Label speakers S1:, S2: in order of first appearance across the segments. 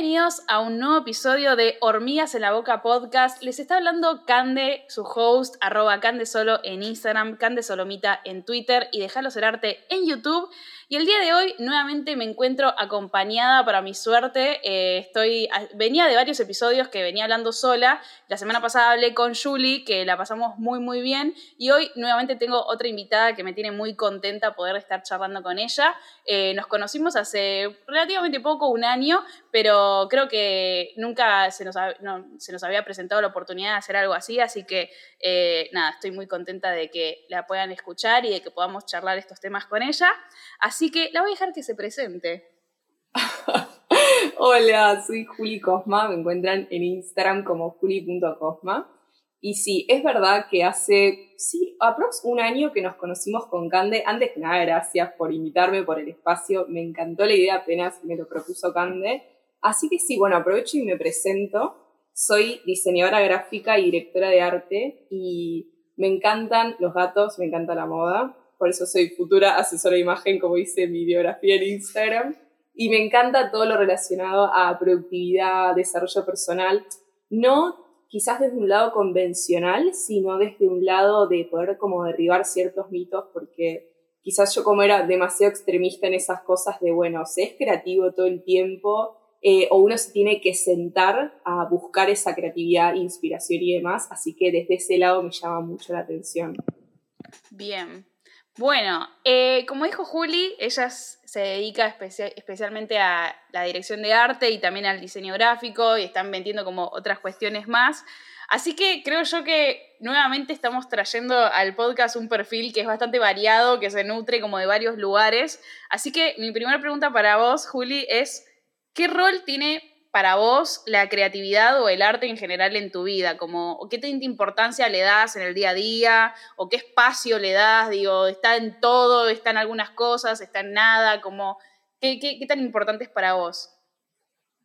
S1: Bienvenidos a un nuevo episodio de Hormigas en la Boca Podcast. Les está hablando Cande, su host, arroba Cande en Instagram, Cande Solomita en Twitter y Déjalo Ser Arte en YouTube. Y el día de hoy nuevamente me encuentro acompañada para mi suerte. Eh, estoy, venía de varios episodios que venía hablando sola. La semana pasada hablé con Julie, que la pasamos muy muy bien. Y hoy nuevamente tengo otra invitada que me tiene muy contenta poder estar charlando con ella. Eh, nos conocimos hace relativamente poco, un año, pero creo que nunca se nos, se nos había presentado la oportunidad de hacer algo así. Así que eh, nada, estoy muy contenta de que la puedan escuchar y de que podamos charlar estos temas con ella. Así que la voy a dejar que se presente.
S2: Hola, soy Juli Cosma, me encuentran en Instagram como juli.cosma. Y sí, es verdad que hace, sí, aprox un año que nos conocimos con Cande. Antes que nada, gracias por invitarme, por el espacio. Me encantó la idea apenas me lo propuso Cande. Así que sí, bueno, aprovecho y me presento. Soy diseñadora gráfica y directora de arte y me encantan los gatos, me encanta la moda por eso soy futura asesora de imagen, como dice mi biografía en Instagram. Y me encanta todo lo relacionado a productividad, desarrollo personal, no quizás desde un lado convencional, sino desde un lado de poder como derribar ciertos mitos, porque quizás yo como era demasiado extremista en esas cosas de, bueno, se es creativo todo el tiempo, eh, o uno se tiene que sentar a buscar esa creatividad, inspiración y demás, así que desde ese lado me llama mucho la atención.
S1: Bien, bueno, eh, como dijo Juli, ella se dedica especialmente a la dirección de arte y también al diseño gráfico y están vendiendo como otras cuestiones más. Así que creo yo que nuevamente estamos trayendo al podcast un perfil que es bastante variado, que se nutre como de varios lugares. Así que mi primera pregunta para vos, Juli, es, ¿qué rol tiene para vos la creatividad o el arte en general en tu vida? Como, ¿Qué tanta importancia le das en el día a día? ¿O qué espacio le das? Digo, ¿está en todo? ¿Está en algunas cosas? ¿Está en nada? Como, ¿qué, qué, tan importante es para vos?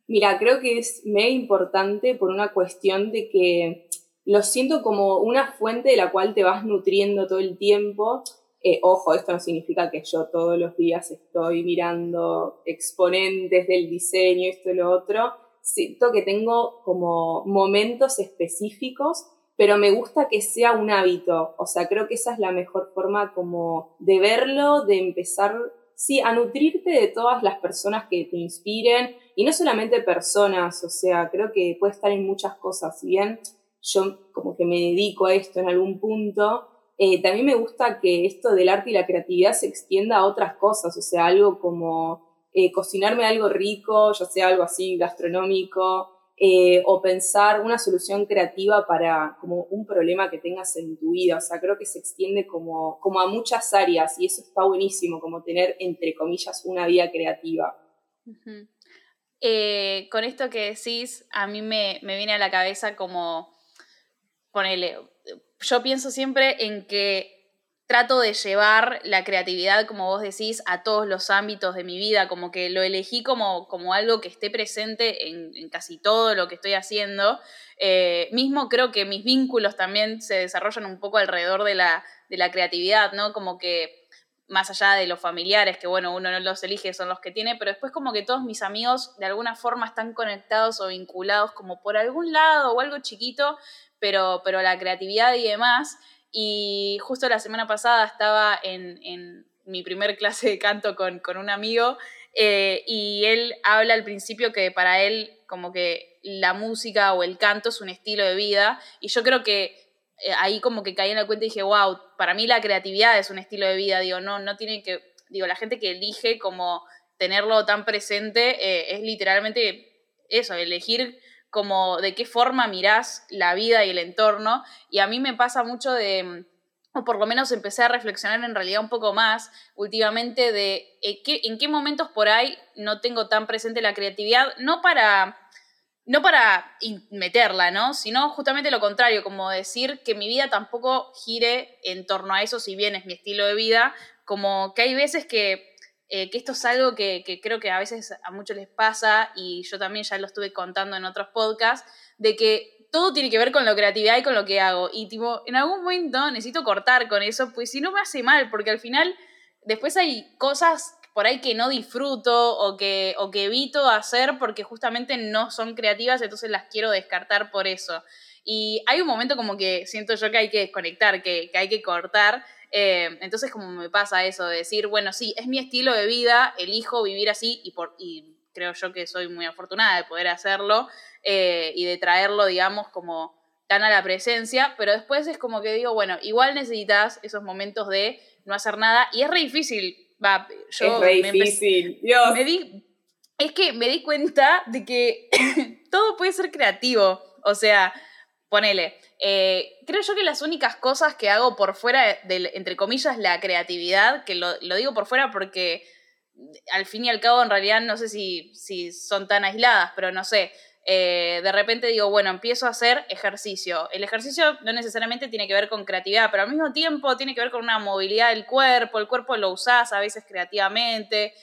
S2: Mira, creo que es mega importante por una cuestión de que lo siento como una fuente de la cual te vas nutriendo todo el tiempo. Eh, ojo, esto no significa que yo todos los días estoy mirando exponentes del diseño, esto y lo otro. Siento que tengo como momentos específicos, pero me gusta que sea un hábito. O sea, creo que esa es la mejor forma como de verlo, de empezar, sí, a nutrirte de todas las personas que te inspiren. Y no solamente personas, o sea, creo que puede estar en muchas cosas. Si bien yo como que me dedico a esto en algún punto, eh, también me gusta que esto del arte y la creatividad se extienda a otras cosas, o sea, algo como eh, cocinarme algo rico, ya sea algo así gastronómico, eh, o pensar una solución creativa para como un problema que tengas en tu vida. O sea, creo que se extiende como, como a muchas áreas y eso está buenísimo, como tener, entre comillas, una vida creativa.
S1: con esto que decís, a mí me, me viene a la cabeza como, ponele, yo pienso siempre en que trato de llevar la creatividad, como vos decís, a todos los ámbitos de mi vida, como que lo elegí como, como algo que esté presente en, casi todo lo que estoy haciendo. Eh, mismo creo que mis vínculos también se desarrollan un poco alrededor de la, de la creatividad, ¿no? Como que más allá de los familiares, que bueno, uno no los elige, son los que tiene, pero después como que todos mis amigos de alguna forma están conectados o vinculados como por algún lado o algo chiquito pero, pero la creatividad y demás. Y justo la semana pasada estaba en, mi primer clase de canto con, un amigo eh, y él habla al principio que para él como que la música o el canto es un estilo de vida y yo creo que eh, ahí como que caí en la cuenta y dije, wow, para mí la creatividad es un estilo de vida, digo, no, no tiene que, digo, la gente que elige como tenerlo tan presente eh, es literalmente eso, elegir como de qué forma mirás la vida y el entorno. Y a mí me pasa mucho de, o por lo menos empecé a reflexionar en realidad un poco más últimamente de eh, en qué momentos por ahí no tengo tan presente la creatividad, no para no para meterla, ¿no? Sino justamente lo contrario, como decir que mi vida tampoco gire en torno a eso, si bien es mi estilo de vida, como que hay veces que eh, que esto es algo que, creo que a veces a muchos les pasa y yo también ya lo estuve contando en otros podcasts, de que todo tiene que ver con la creatividad y con lo que hago. Y tipo, en algún momento necesito cortar con eso, pues si no me hace mal, porque al final después hay cosas por ahí que no disfruto o que, o que evito hacer porque justamente no son creativas, entonces las quiero descartar por eso. Y hay un momento como que siento yo que hay que desconectar, que, hay que cortar. Eh, entonces como me pasa eso de decir, bueno, sí, es mi estilo de vida, elijo vivir así y, por, y creo yo que soy muy afortunada de poder hacerlo eh, y de traerlo, digamos, como tan a la presencia, pero después es como que digo, bueno, igual necesitas esos momentos de no hacer nada y es re difícil. Va,
S2: yo es re difícil, Dios.
S1: es que me di cuenta de que todo puede ser creativo, o sea, ponele. Eh, creo yo que las únicas cosas que hago por fuera de, entre comillas, la creatividad, que lo, digo por fuera porque al fin y al cabo en realidad no sé si, si son tan aisladas, pero no sé, eh, de repente digo, bueno, empiezo a hacer ejercicio. El ejercicio no necesariamente tiene que ver con creatividad, pero al mismo tiempo tiene que ver con una movilidad del cuerpo, el cuerpo lo usás a veces creativamente.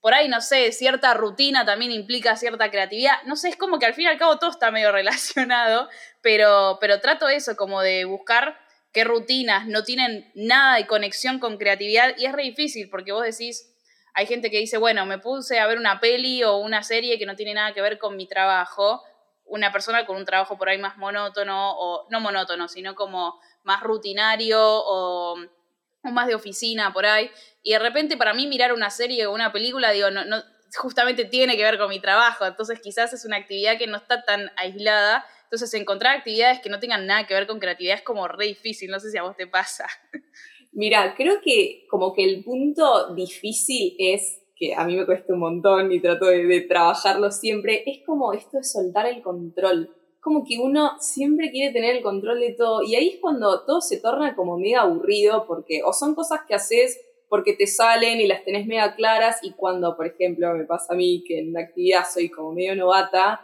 S1: Por ahí, no sé, cierta rutina también implica cierta creatividad. No sé, es como que al fin y al cabo todo está medio relacionado, pero, pero trato eso, como de buscar qué rutinas no tienen nada de conexión con creatividad y es re difícil porque vos decís, hay gente que dice, bueno, me puse a ver una peli o una serie que no tiene nada que ver con mi trabajo. Una persona con un trabajo por ahí más monótono, o no monótono, sino como más rutinario o, más de oficina por ahí. Y de repente para mí mirar una serie o una película, digo, no, no, justamente tiene que ver con mi trabajo. Entonces quizás es una actividad que no está tan aislada. Entonces encontrar actividades que no tengan nada que ver con creatividad es como re difícil. No sé si a vos te pasa.
S2: Mira, creo que como que el punto difícil es, que a mí me cuesta un montón y trato de, trabajarlo siempre, es como esto de soltar el control. Como que uno siempre quiere tener el control de todo y ahí es cuando todo se torna como mega aburrido porque o son cosas que haces porque te salen y las tenés mega claras y cuando, por ejemplo, me pasa a mí que en la actividad soy como medio novata,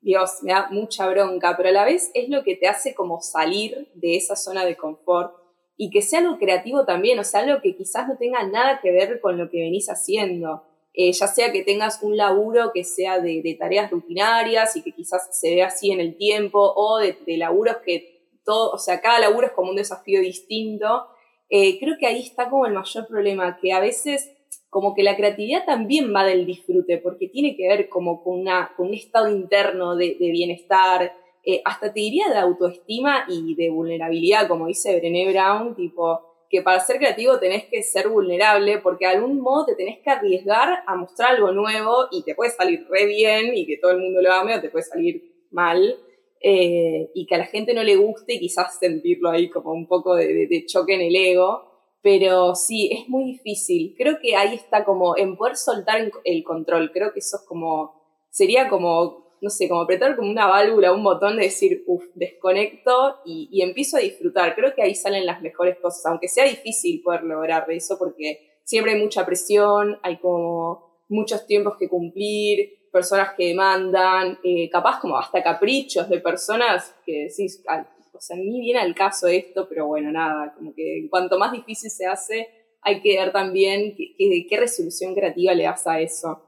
S2: Dios, me da mucha bronca, pero a la vez es lo que te hace como salir de esa zona de confort y que sea algo creativo también, o sea, algo que quizás no tenga nada que ver con lo que venís haciendo. Eh, ya sea que tengas un laburo que sea de, tareas rutinarias y que quizás se vea así en el tiempo, o de, laburos que todo, o sea, cada laburo es como un desafío distinto. Eh, creo que ahí está como el mayor problema, que a veces como que la creatividad también va del disfrute, porque tiene que ver como con, una, con un estado interno de, de bienestar, eh, hasta te diría de autoestima y de vulnerabilidad, como dice Brené Brown, tipo, que para ser creativo tenés que ser vulnerable porque de algún modo te tenés que arriesgar a mostrar algo nuevo y te puede salir re bien y que todo el mundo lo ame o te puede salir mal eh, y que a la gente no le guste y quizás sentirlo ahí como un poco de, de choque en el ego. Pero sí, es muy difícil. Creo que ahí está como en poder soltar el control. Creo que eso es como, sería como no sé, como apretar como una válvula, un botón de decir, uff, desconecto y, empiezo a disfrutar. Creo que ahí salen las mejores cosas, aunque sea difícil poder lograr eso porque siempre hay mucha presión, hay como muchos tiempos que cumplir, personas que demandan, eh, capaz como hasta caprichos de personas que decís, o sea, ni viene al caso esto, pero bueno, nada, como que cuanto más difícil se hace, hay que ver también qué resolución creativa le das a eso.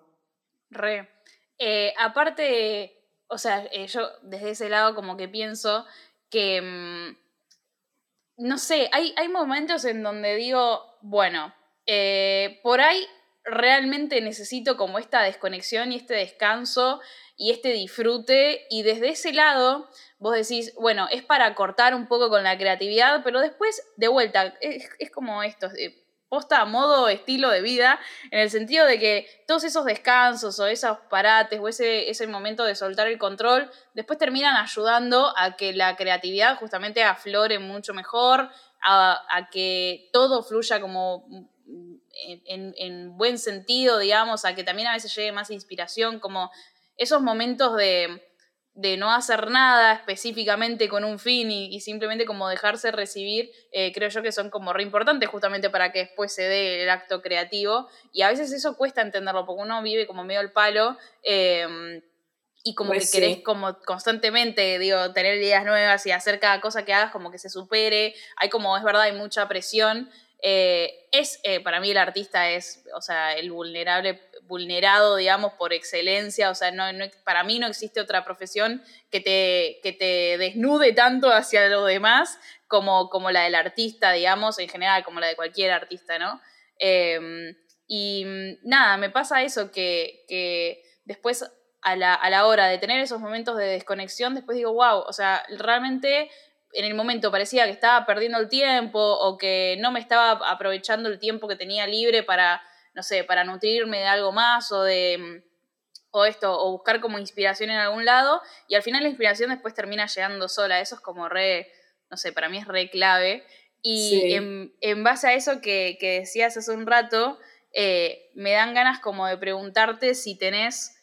S1: Re. Eh, aparte, o sea, eh, yo desde ese lado como que pienso que, mm, no sé, hay, hay momentos en donde digo, bueno, eh, por ahí realmente necesito como esta desconexión y este descanso y este disfrute y desde ese lado vos decís, bueno, es para cortar un poco con la creatividad, pero después de vuelta, es, es como esto, posta a modo estilo de vida, en el sentido de que todos esos descansos o esos parates o ese, ese momento de soltar el control, después terminan ayudando a que la creatividad justamente aflore mucho mejor, a, que todo fluya como en, en, buen sentido, digamos, a que también a veces llegue más inspiración, como esos momentos de de no hacer nada específicamente con un fin y, simplemente como dejarse recibir, eh, creo yo que son como re importantes justamente para que después se dé el acto creativo. Y a veces eso cuesta entenderlo, porque uno vive como medio al palo. Em, y como pues que querés como constantemente, digo, tener ideas nuevas y hacer cada cosa que hagas como que se supere. Hay como, es verdad, hay mucha presión. Eh, es, eh, para mí el artista es, o sea, el vulnerable vulnerado, digamos, por excelencia. O sea, no, para mí no existe otra profesión que te, que te desnude tanto hacia lo demás como, como la del artista, digamos, en general, como la de cualquier artista, ¿no? Em, Y mm, nada, me pasa eso que, que después a la, a la hora de tener esos momentos de desconexión, después digo, wow, o sea, realmente en el momento parecía que estaba perdiendo el tiempo o que no me estaba aprovechando el tiempo que tenía libre para, no sé, para nutrirme de algo más o de mm, o esto, o buscar como inspiración en algún lado, y al final la inspiración después termina llegando sola. Eso es como re, no sé, para mí es re clave. Y en, base a eso que, decías hace un rato, eh, me dan ganas como de preguntarte si tenés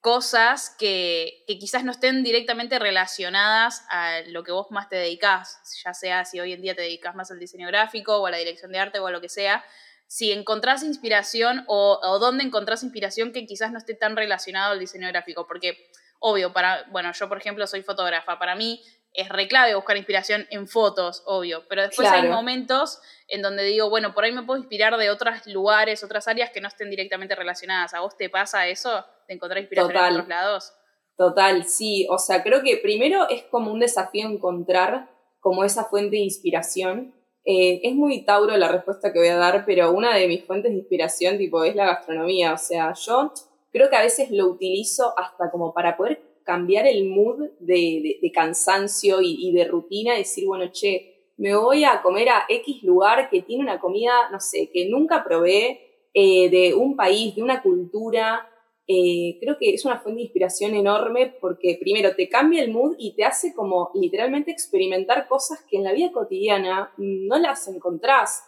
S1: cosas que, quizás no estén directamente relacionadas a lo que vos más te dedicás, ya sea si hoy en día te dedicas más al diseño gráfico o a la dirección de arte o a lo que sea, si encontrás inspiración o, o dónde encontrás inspiración que quizás no esté tan relacionado al diseño gráfico, porque obvio, para, bueno, yo por ejemplo soy fotógrafa, para mí es re clave buscar inspiración en fotos, obvio, pero después hay momentos en donde digo, bueno, por ahí me puedo inspirar de otros lugares, otras áreas que no estén directamente relacionadas. ¿A vos te pasa eso de encontrar inspiración en otros lados?
S2: Total, sí. O sea, creo que primero es como un desafío encontrar como esa fuente de inspiración. Eh, es muy Tauro la respuesta que voy a dar, pero una de mis fuentes de inspiración tipo es la gastronomía. O sea, yo creo que a veces lo utilizo hasta como para poder cambiar el mood de, cansancio y, de rutina, decir, bueno, che, me voy a comer a X lugar que tiene una comida, no sé, que nunca probé, eh, de un país, de una cultura. Eh, creo que es una fuente de inspiración enorme porque primero te cambia el mood y te hace como literalmente experimentar cosas que en la vida cotidiana no las encontrás.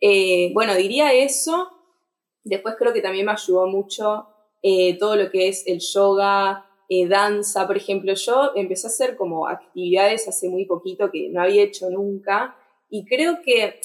S2: Eh, bueno, diría eso. Después creo que también me ayudó mucho todo lo que es el yoga, eh, danza, por ejemplo, yo empecé a hacer como actividades hace muy poquito que no había hecho nunca y creo que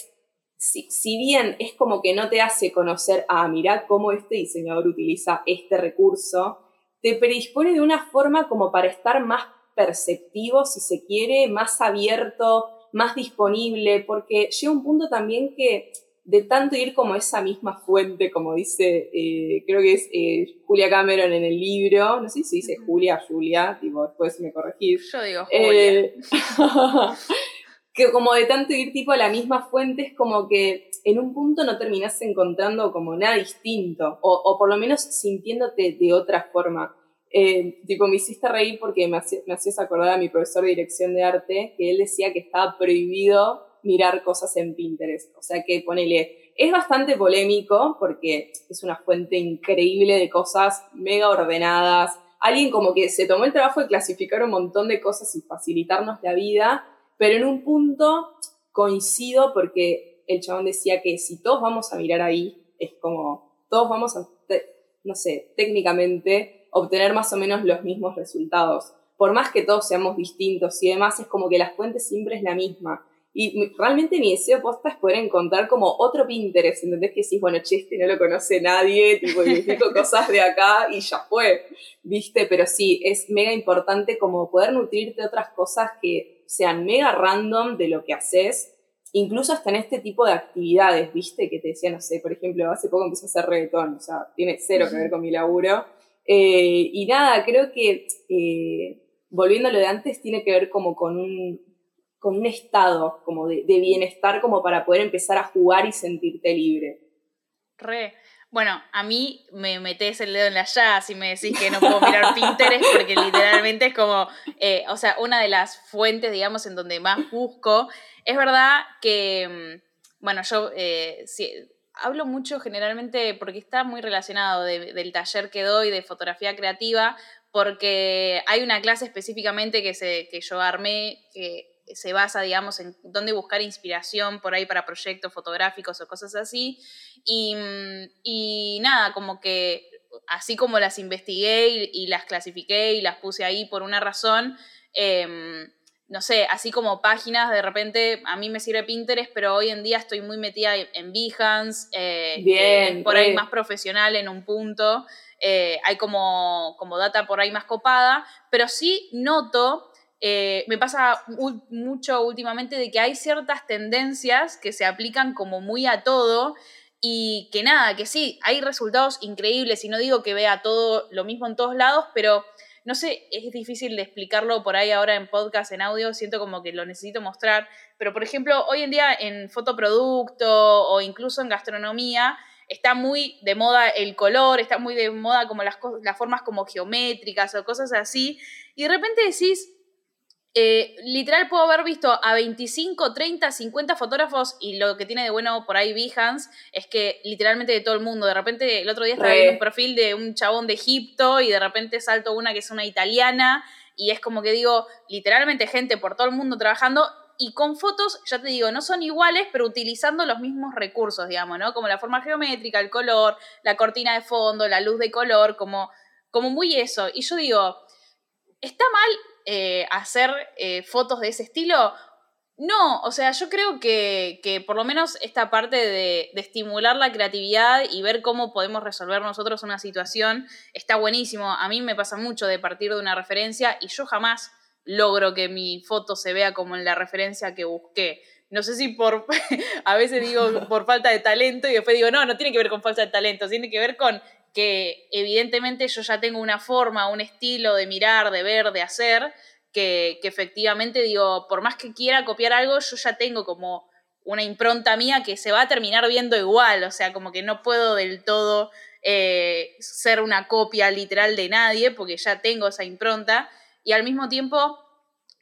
S2: si, si bien es como que no te hace conocer, ah, mira cómo este diseñador utiliza este recurso, te predispone de una forma como para estar más perceptivo, si se quiere, más abierto, más disponible, porque llega un punto también que de tanto ir como esa misma fuente, como dice, eh, creo que es eh, Julia Cameron en el libro, no sé si dice Julia, Julia, tipo, después me corregís.
S1: Yo digo eh,
S2: Julia. que como de tanto ir tipo a la misma fuente, es como que en un punto no terminás encontrando como nada distinto, o, por lo menos sintiéndote de otra forma. tipo, me hiciste reír porque me, me hacías acordar a mi profesor de dirección de arte, que él decía que estaba prohibido mirar cosas en Pinterest. O sea que ponele, es bastante polémico porque es una fuente increíble de cosas mega ordenadas. Alguien como que se tomó el trabajo de clasificar un montón de cosas y facilitarnos la vida, pero en un punto coincido porque el chabón decía que si todos vamos a mirar ahí, es como, todos vamos a, no sé, técnicamente obtener más o menos los mismos resultados. Por más que todos seamos distintos y demás, es como que la fuente siempre es la misma. Y realmente mi deseo posta es poder encontrar como otro Pinterest, ¿entendés? Que decís, bueno, che, este no lo conoce nadie, tipo, identifico cosas de acá y ya fue, ¿viste? Pero sí, es mega importante como poder nutrirte de otras cosas que sean mega random de lo que haces, incluso hasta en este tipo de actividades, ¿viste? Que te decía, no sé, por ejemplo, hace poco empecé a hacer reggaetón, o sea, tiene cero que ver con mi laburo. Eh, y nada, creo que, eh, volviendo a lo de antes, tiene que ver como con un con un estado como de, bienestar como para poder empezar a jugar y sentirte libre.
S1: Re. Bueno, a mí me metes el dedo en la llaga si me decís que no puedo mirar Pinterest porque literalmente es como, eh, o sea, una de las fuentes, digamos, en donde más busco. Es verdad que, mm, bueno, yo eh, hablo mucho generalmente porque está muy relacionado del taller que doy de fotografía creativa, porque hay una clase específicamente que, se, que yo armé que se basa, digamos, en dónde buscar inspiración por ahí para proyectos fotográficos o cosas así. Y, y nada, como que así como las investigué y, las clasifiqué y las puse ahí por una razón, em, no sé, así como páginas, de repente a mí me sirve Pinterest, pero hoy en día estoy muy metida en Behance, eh, Bien, por ahí más profesional en un punto, eh, hay como, como data por ahí más copada, pero sí noto eh, me pasa mucho últimamente de que hay ciertas tendencias que se aplican como muy a todo y que nada, que sí, hay resultados increíbles y no digo que vea todo lo mismo en todos lados, pero no sé, es difícil de explicarlo por ahí ahora en podcast, en audio, siento como que lo necesito mostrar, pero por ejemplo, hoy en día en fotoproducto o incluso en gastronomía, está muy de moda el color, está muy de moda como las, las formas como geométricas o cosas así, y de repente decís, eh, literal puedo haber visto a 25, 30, 50 fotógrafos y lo que tiene de bueno por ahí Behance es que literalmente de todo el mundo. De repente el otro día estaba viendo un perfil de un chabón de Egipto y de repente salto una que es una italiana y es como que digo, literalmente gente por todo el mundo trabajando y con fotos, ya te digo, no son iguales, pero utilizando los mismos recursos, digamos, ¿no? Como la forma geométrica, el color, la cortina de fondo, la luz de color, como, como muy eso. Y yo digo, ¿está mal eh, hacer eh, fotos de ese estilo? No, o sea, yo creo que, que por lo menos esta parte de, de, estimular la creatividad y ver cómo podemos resolver nosotros una situación está buenísimo. A mí me pasa mucho de partir de una referencia y yo jamás logro que mi foto se vea como en la referencia que busqué. No sé si por, a veces digo por falta de talento y después digo, no, no tiene que ver con falta de talento, tiene que ver con que evidentemente yo ya tengo una forma, un estilo de mirar, de ver, de hacer, que, efectivamente digo, por más que quiera copiar algo, yo ya tengo como una impronta mía que se va a terminar viendo igual, o sea, como que no puedo del todo eh, ser una copia literal de nadie, porque ya tengo esa impronta, y al mismo tiempo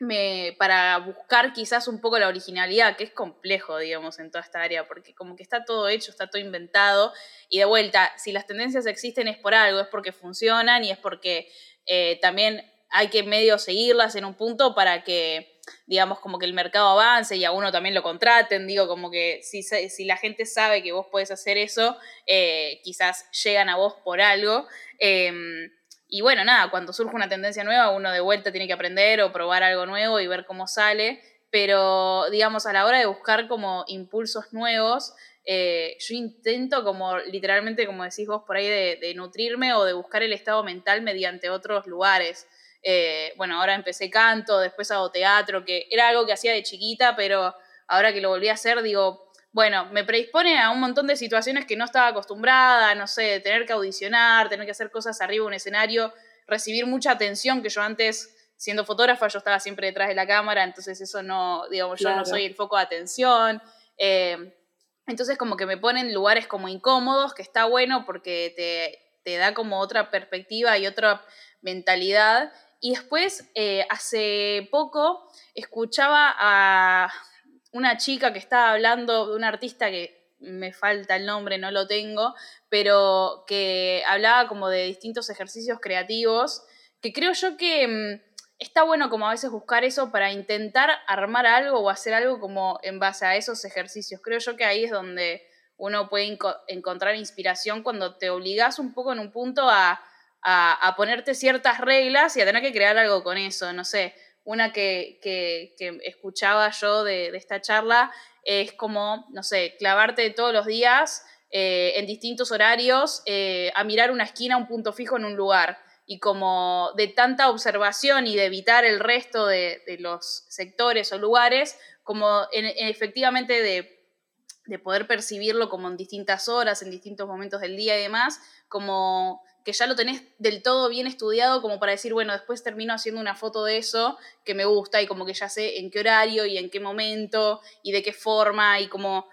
S1: me, para buscar quizás un poco la originalidad, que es complejo, digamos, en toda esta área, porque como que está todo hecho, está todo inventado, y de vuelta, si las tendencias existen es por algo, es porque funcionan y es porque eh, también hay que medio seguirlas en un punto para que, digamos, como que el mercado avance y a uno también lo contraten, digo, como que si, si la gente sabe que vos puedes hacer eso, eh, quizás llegan a vos por algo. Em, y bueno, nada, cuando surge una tendencia nueva, uno de vuelta tiene que aprender o probar algo nuevo y ver cómo sale. Pero, digamos, a la hora de buscar como impulsos nuevos, eh, yo intento como literalmente, como decís vos por ahí, de, nutrirme o de buscar el estado mental mediante otros lugares. Eh, bueno, ahora empecé canto, después hago teatro, que era algo que hacía de chiquita, pero ahora que lo volví a hacer, digo, bueno, me predispone a un montón de situaciones que no estaba acostumbrada, no sé, tener que audicionar, tener que hacer cosas arriba de un escenario, recibir mucha atención que yo antes, siendo fotógrafa, yo estaba siempre detrás de la cámara, entonces eso no, digamos, yo no soy el foco de atención. Eh, entonces como que me ponen lugares como incómodos, que está bueno porque te, te da como otra perspectiva y otra mentalidad. Y después, eh, hace poco, escuchaba a una chica que estaba hablando de un artista que me falta el nombre, no lo tengo, pero que hablaba como de distintos ejercicios creativos, que creo yo que mm, está bueno como a veces buscar eso para intentar armar algo o hacer algo como en base a esos ejercicios. Creo yo que ahí es donde uno puede encontrar inspiración cuando te obligas un poco en un punto a, a ponerte ciertas reglas y a tener que crear algo con eso, no sé una que, escuchaba yo de, esta charla es como, no sé, clavarte todos los días eh, en distintos horarios eh, a mirar una esquina, un punto fijo en un lugar. Y como de tanta observación y de evitar el resto de, los sectores o lugares, como efectivamente de, de poder percibirlo como en distintas horas, en distintos momentos del día y demás, como que ya lo tenés del todo bien estudiado como para decir, bueno, después termino haciendo una foto de eso que me gusta y como que ya sé en qué horario y en qué momento y de qué forma y como...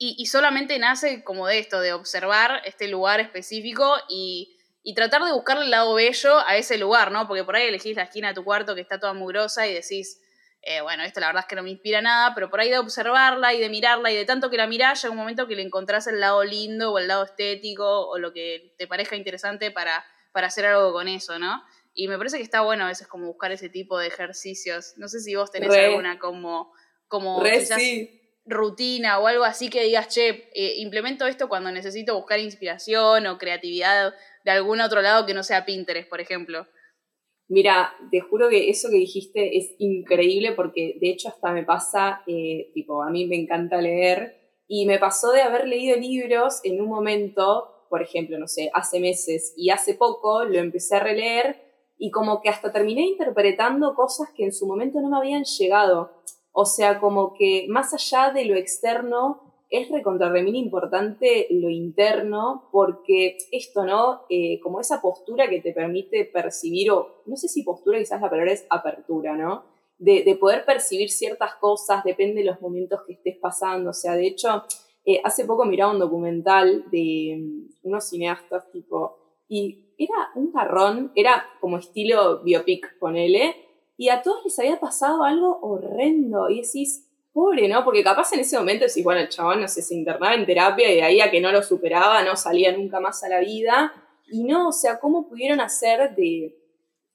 S1: Y, solamente nace como de esto, de observar este lugar específico y, y tratar de buscarle el lado bello a ese lugar, ¿no? Porque por ahí elegís la esquina de tu cuarto que está toda mugrosa y decís, eh, bueno, esto la verdad es que no me inspira nada, pero por ahí de observarla y de mirarla y de tanto que la mirás, llega un momento que le encontrás el lado lindo o el lado estético o lo que te parezca interesante para, para hacer algo con eso, ¿no? Y me parece que está bueno a veces como buscar ese tipo de ejercicios. No sé si vos tenés alguna como, como quizás rutina o algo así que digas, che, eh, implemento esto cuando necesito buscar inspiración o creatividad de algún otro lado que no sea Pinterest, por ejemplo.
S2: Mira, te juro que eso que dijiste es increíble porque de hecho hasta me pasa, eh, tipo, a mí me encanta leer y me pasó de haber leído libros en un momento, por ejemplo, no sé, hace meses y hace poco lo empecé a releer y como que hasta terminé interpretando cosas que en su momento no me habían llegado. O sea, como que más allá de lo externo, es recontra importante lo interno, porque esto, ¿no? Eh, como esa postura que te permite percibir, o no sé si postura, quizás la palabra es apertura, ¿no? De, poder percibir ciertas cosas, depende de los momentos que estés pasando. O sea, de hecho, eh, hace poco miraba un documental de mm, unos cineastas tipo, y era un carrón, era como estilo biopic, ponele, y a todos les había pasado algo horrendo, y decís, pobre, ¿no? Porque capaz en ese momento decís, bueno, el chabón, no se internaba en terapia y de ahí a que no lo superaba, no salía nunca más a la vida, y no, o sea, ¿cómo pudieron hacer de,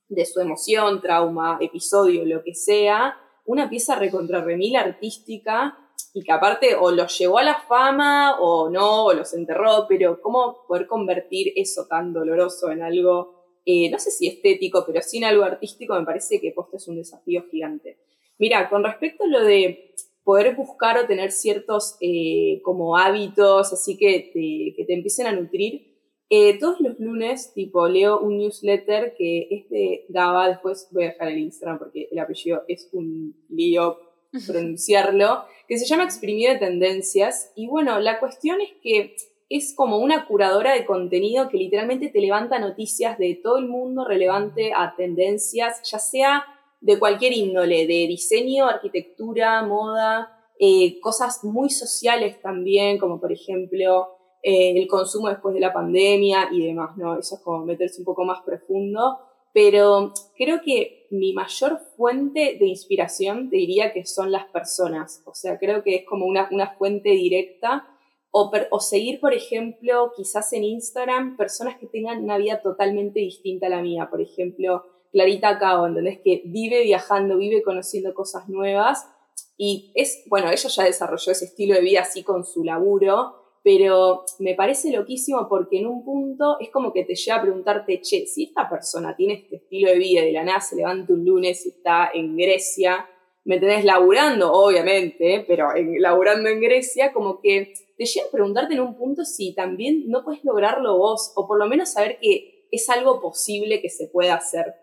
S2: de su emoción, trauma, episodio, lo que sea, una pieza recontra remil artística y que aparte o los llevó a la fama o no, o los enterró, pero cómo poder convertir eso tan doloroso en algo, eh, no sé si estético, pero sí en algo artístico, me parece que posta es un desafío gigante. Mira, con respecto a lo de poder buscar o tener ciertos eh, como hábitos, así que te, que te empiecen a nutrir, eh, todos los lunes, tipo, leo un newsletter que es de Gaba, después voy a dejar el Instagram porque el apellido es un lío pronunciarlo, que se llama Exprimido de Tendencias. Y bueno, la cuestión es que es como una curadora de contenido que literalmente te levanta noticias de todo el mundo relevante a tendencias, ya sea de cualquier índole, de diseño, arquitectura, moda, eh, cosas muy sociales también, como por ejemplo eh, el consumo después de la pandemia y demás, ¿no? Eso es como meterse un poco más profundo. Pero creo que mi mayor fuente de inspiración te diría que son las personas. O sea, creo que es como una, una fuente directa. O, o, seguir, por ejemplo, quizás en Instagram, personas que tengan una vida totalmente distinta a la mía. Por ejemplo, Clarita Cao, ¿entendés? Que vive viajando, vive conociendo cosas nuevas. Y es, bueno, ella ya desarrolló ese estilo de vida así con su laburo pero me parece loquísimo porque en un punto es como que te lleva a preguntarte, che, si esta persona tiene este estilo de vida y de la nada se levanta un lunes y está en Grecia, ¿me tenés Laburando, obviamente, pero laburando en Grecia, como que te lleva a preguntarte en un punto si también no puedes lograrlo vos, o por lo menos saber que es algo posible que se pueda hacer.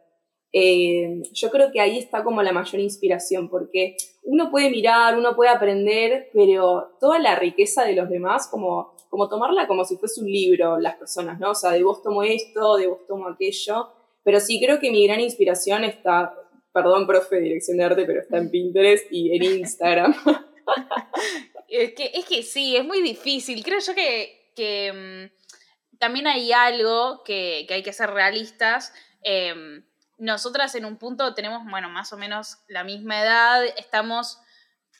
S2: Eh, yo creo que ahí está como la mayor inspiración, porque uno puede mirar, uno puede aprender, pero toda la riqueza de los demás, como, como tomarla como si fuese un libro, las personas, ¿no? O sea, de vos tomo esto, de vos tomo aquello, pero sí creo que mi gran inspiración está, perdón, profe, dirección de arte, pero está en Pinterest y en Instagram.
S1: es, que, es que sí, es muy difícil. Creo yo que, que mm, también hay algo que, que, hay que ser realistas. Eh, nosotras en un punto tenemos, bueno, más o menos la misma edad, estamos,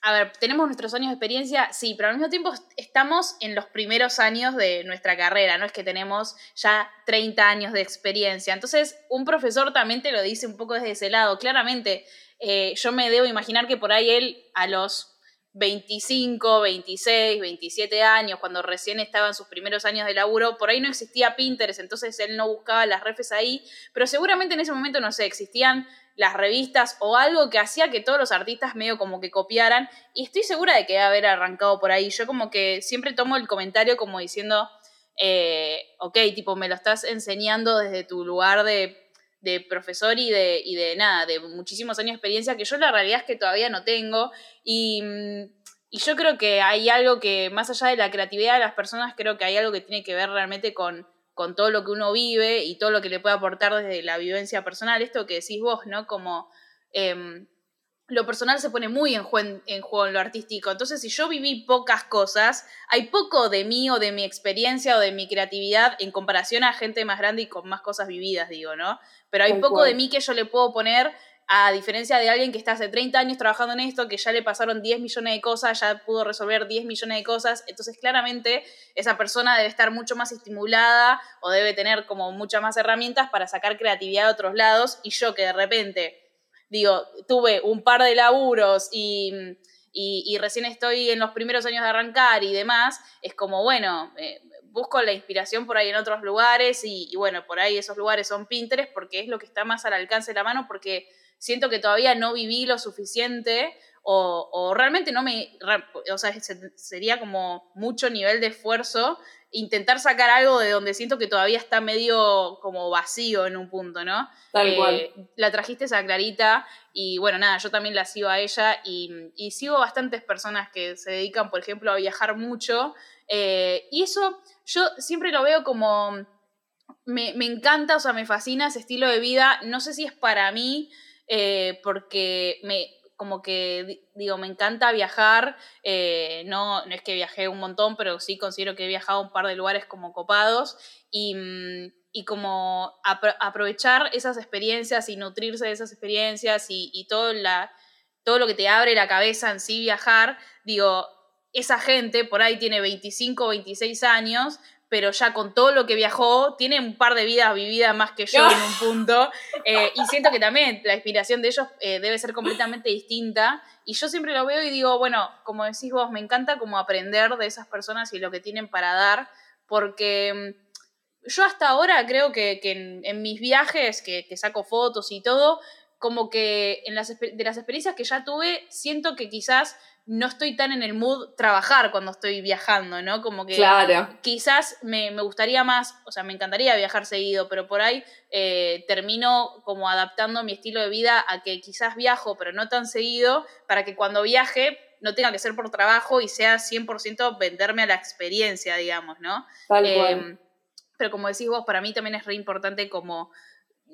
S1: a ver, tenemos nuestros años de experiencia, sí, pero al mismo tiempo estamos en los primeros años de nuestra carrera, no es que tenemos ya 30 años de experiencia. Entonces, un profesor también te lo dice un poco desde ese lado. Claramente, eh, yo me debo imaginar que por ahí él a los 25, 26, 27 años, cuando recién estaba en sus primeros años de laburo, por ahí no existía Pinterest, entonces él no buscaba las refes ahí, pero seguramente en ese momento, no sé, existían las revistas o algo que hacía que todos los artistas medio como que copiaran, y estoy segura de que debe haber arrancado por ahí. Yo como que siempre tomo el comentario como diciendo, eh, ok, tipo, me lo estás enseñando desde tu lugar de de profesor y de, y de nada, de muchísimos años de experiencia que yo la realidad es que todavía no tengo. Y, y, yo creo que hay algo que, más allá de la creatividad de las personas, creo que hay algo que tiene que ver realmente con, con todo lo que uno vive y todo lo que le puede aportar desde la vivencia personal. Esto que decís vos, ¿no? Como... Em, lo personal se pone muy en, juego, en juego en lo artístico. Entonces, si yo viví pocas cosas, hay poco de mí o de mi experiencia o de mi creatividad en comparación a gente más grande y con más cosas vividas, digo, ¿no? Pero hay poco de mí que yo le puedo poner, a diferencia de alguien que está hace 30 años trabajando en esto, que ya le pasaron 10 millones de cosas, ya pudo resolver 10 millones de cosas. Entonces, claramente, esa persona debe estar mucho más estimulada o debe tener como muchas más herramientas para sacar creatividad de otros lados. Y yo que de repente digo, tuve un par de laburos y, y, recién estoy en los primeros años de arrancar y demás, es como, bueno, eh, busco la inspiración por ahí en otros lugares y, y, bueno, por ahí esos lugares son Pinterest porque es lo que está más al alcance de la mano porque siento que todavía no viví lo suficiente o, o realmente no me, o sea, sería como mucho nivel de esfuerzo intentar sacar algo de donde siento que todavía está medio como vacío en un punto, ¿no?
S2: Tal eh, cual.
S1: La trajiste esa Clarita y bueno, nada, yo también la sigo a ella y, y sigo bastantes personas que se dedican, por ejemplo, a viajar mucho eh, y eso yo siempre lo veo como, me, me, encanta, o sea, me fascina ese estilo de vida, no sé si es para mí, eh, porque me como que, digo, me encanta viajar, eh, no, no es que viajé un montón, pero sí considero que he viajado a un par de lugares como copados y, mm, y como aprovechar esas experiencias y nutrirse de esas experiencias y, todo, la, todo lo que te abre la cabeza en sí viajar, digo, esa gente por ahí tiene 25 o 26 años, pero ya con todo lo que viajó, tiene un par de vidas vividas más que yo en un punto. Eh, y siento que también la inspiración de ellos eh, debe ser completamente distinta. Y yo siempre lo veo y digo, bueno, como decís vos, me encanta como aprender de esas personas y lo que tienen para dar, porque mm, yo hasta ahora creo que, en, mis viajes, que, que, saco fotos y todo, como que en las, de las experiencias que ya tuve, siento que quizás no estoy tan en el mood trabajar cuando estoy viajando, ¿no? Como que quizás me, gustaría más, o sea, me encantaría viajar seguido, pero por ahí eh, termino como adaptando mi estilo de vida a que quizás viajo, pero no tan seguido, para que cuando viaje no tenga que ser por trabajo y sea 100% venderme a la experiencia, digamos, ¿no?
S2: Tal em,
S1: Pero como decís vos, para mí también es re importante como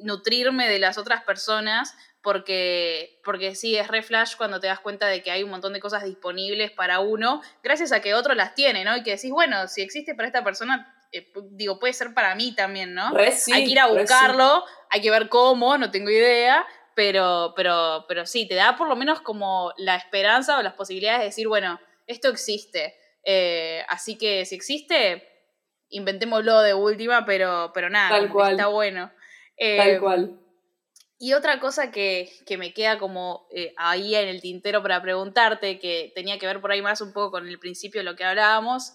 S1: nutrirme de las otras personas porque, porque sí, es re flash cuando te das cuenta de que hay un montón de cosas disponibles para uno, gracias a que otro las tiene, ¿no? Y que decís, bueno, si existe para esta persona, eh, digo, puede ser para mí también, ¿no? hay que ir a buscarlo, hay que ver cómo, no tengo idea, pero, pero, pero sí, te da por lo menos como la esperanza o las posibilidades de decir, bueno, esto existe. Eh, así que si existe, inventémoslo de última, pero, pero nada, está bueno.
S2: Tal eh, cual.
S1: Y otra cosa que, me queda como eh, ahí en el tintero para preguntarte, que tenía que ver por ahí más un poco con el principio de lo que hablábamos,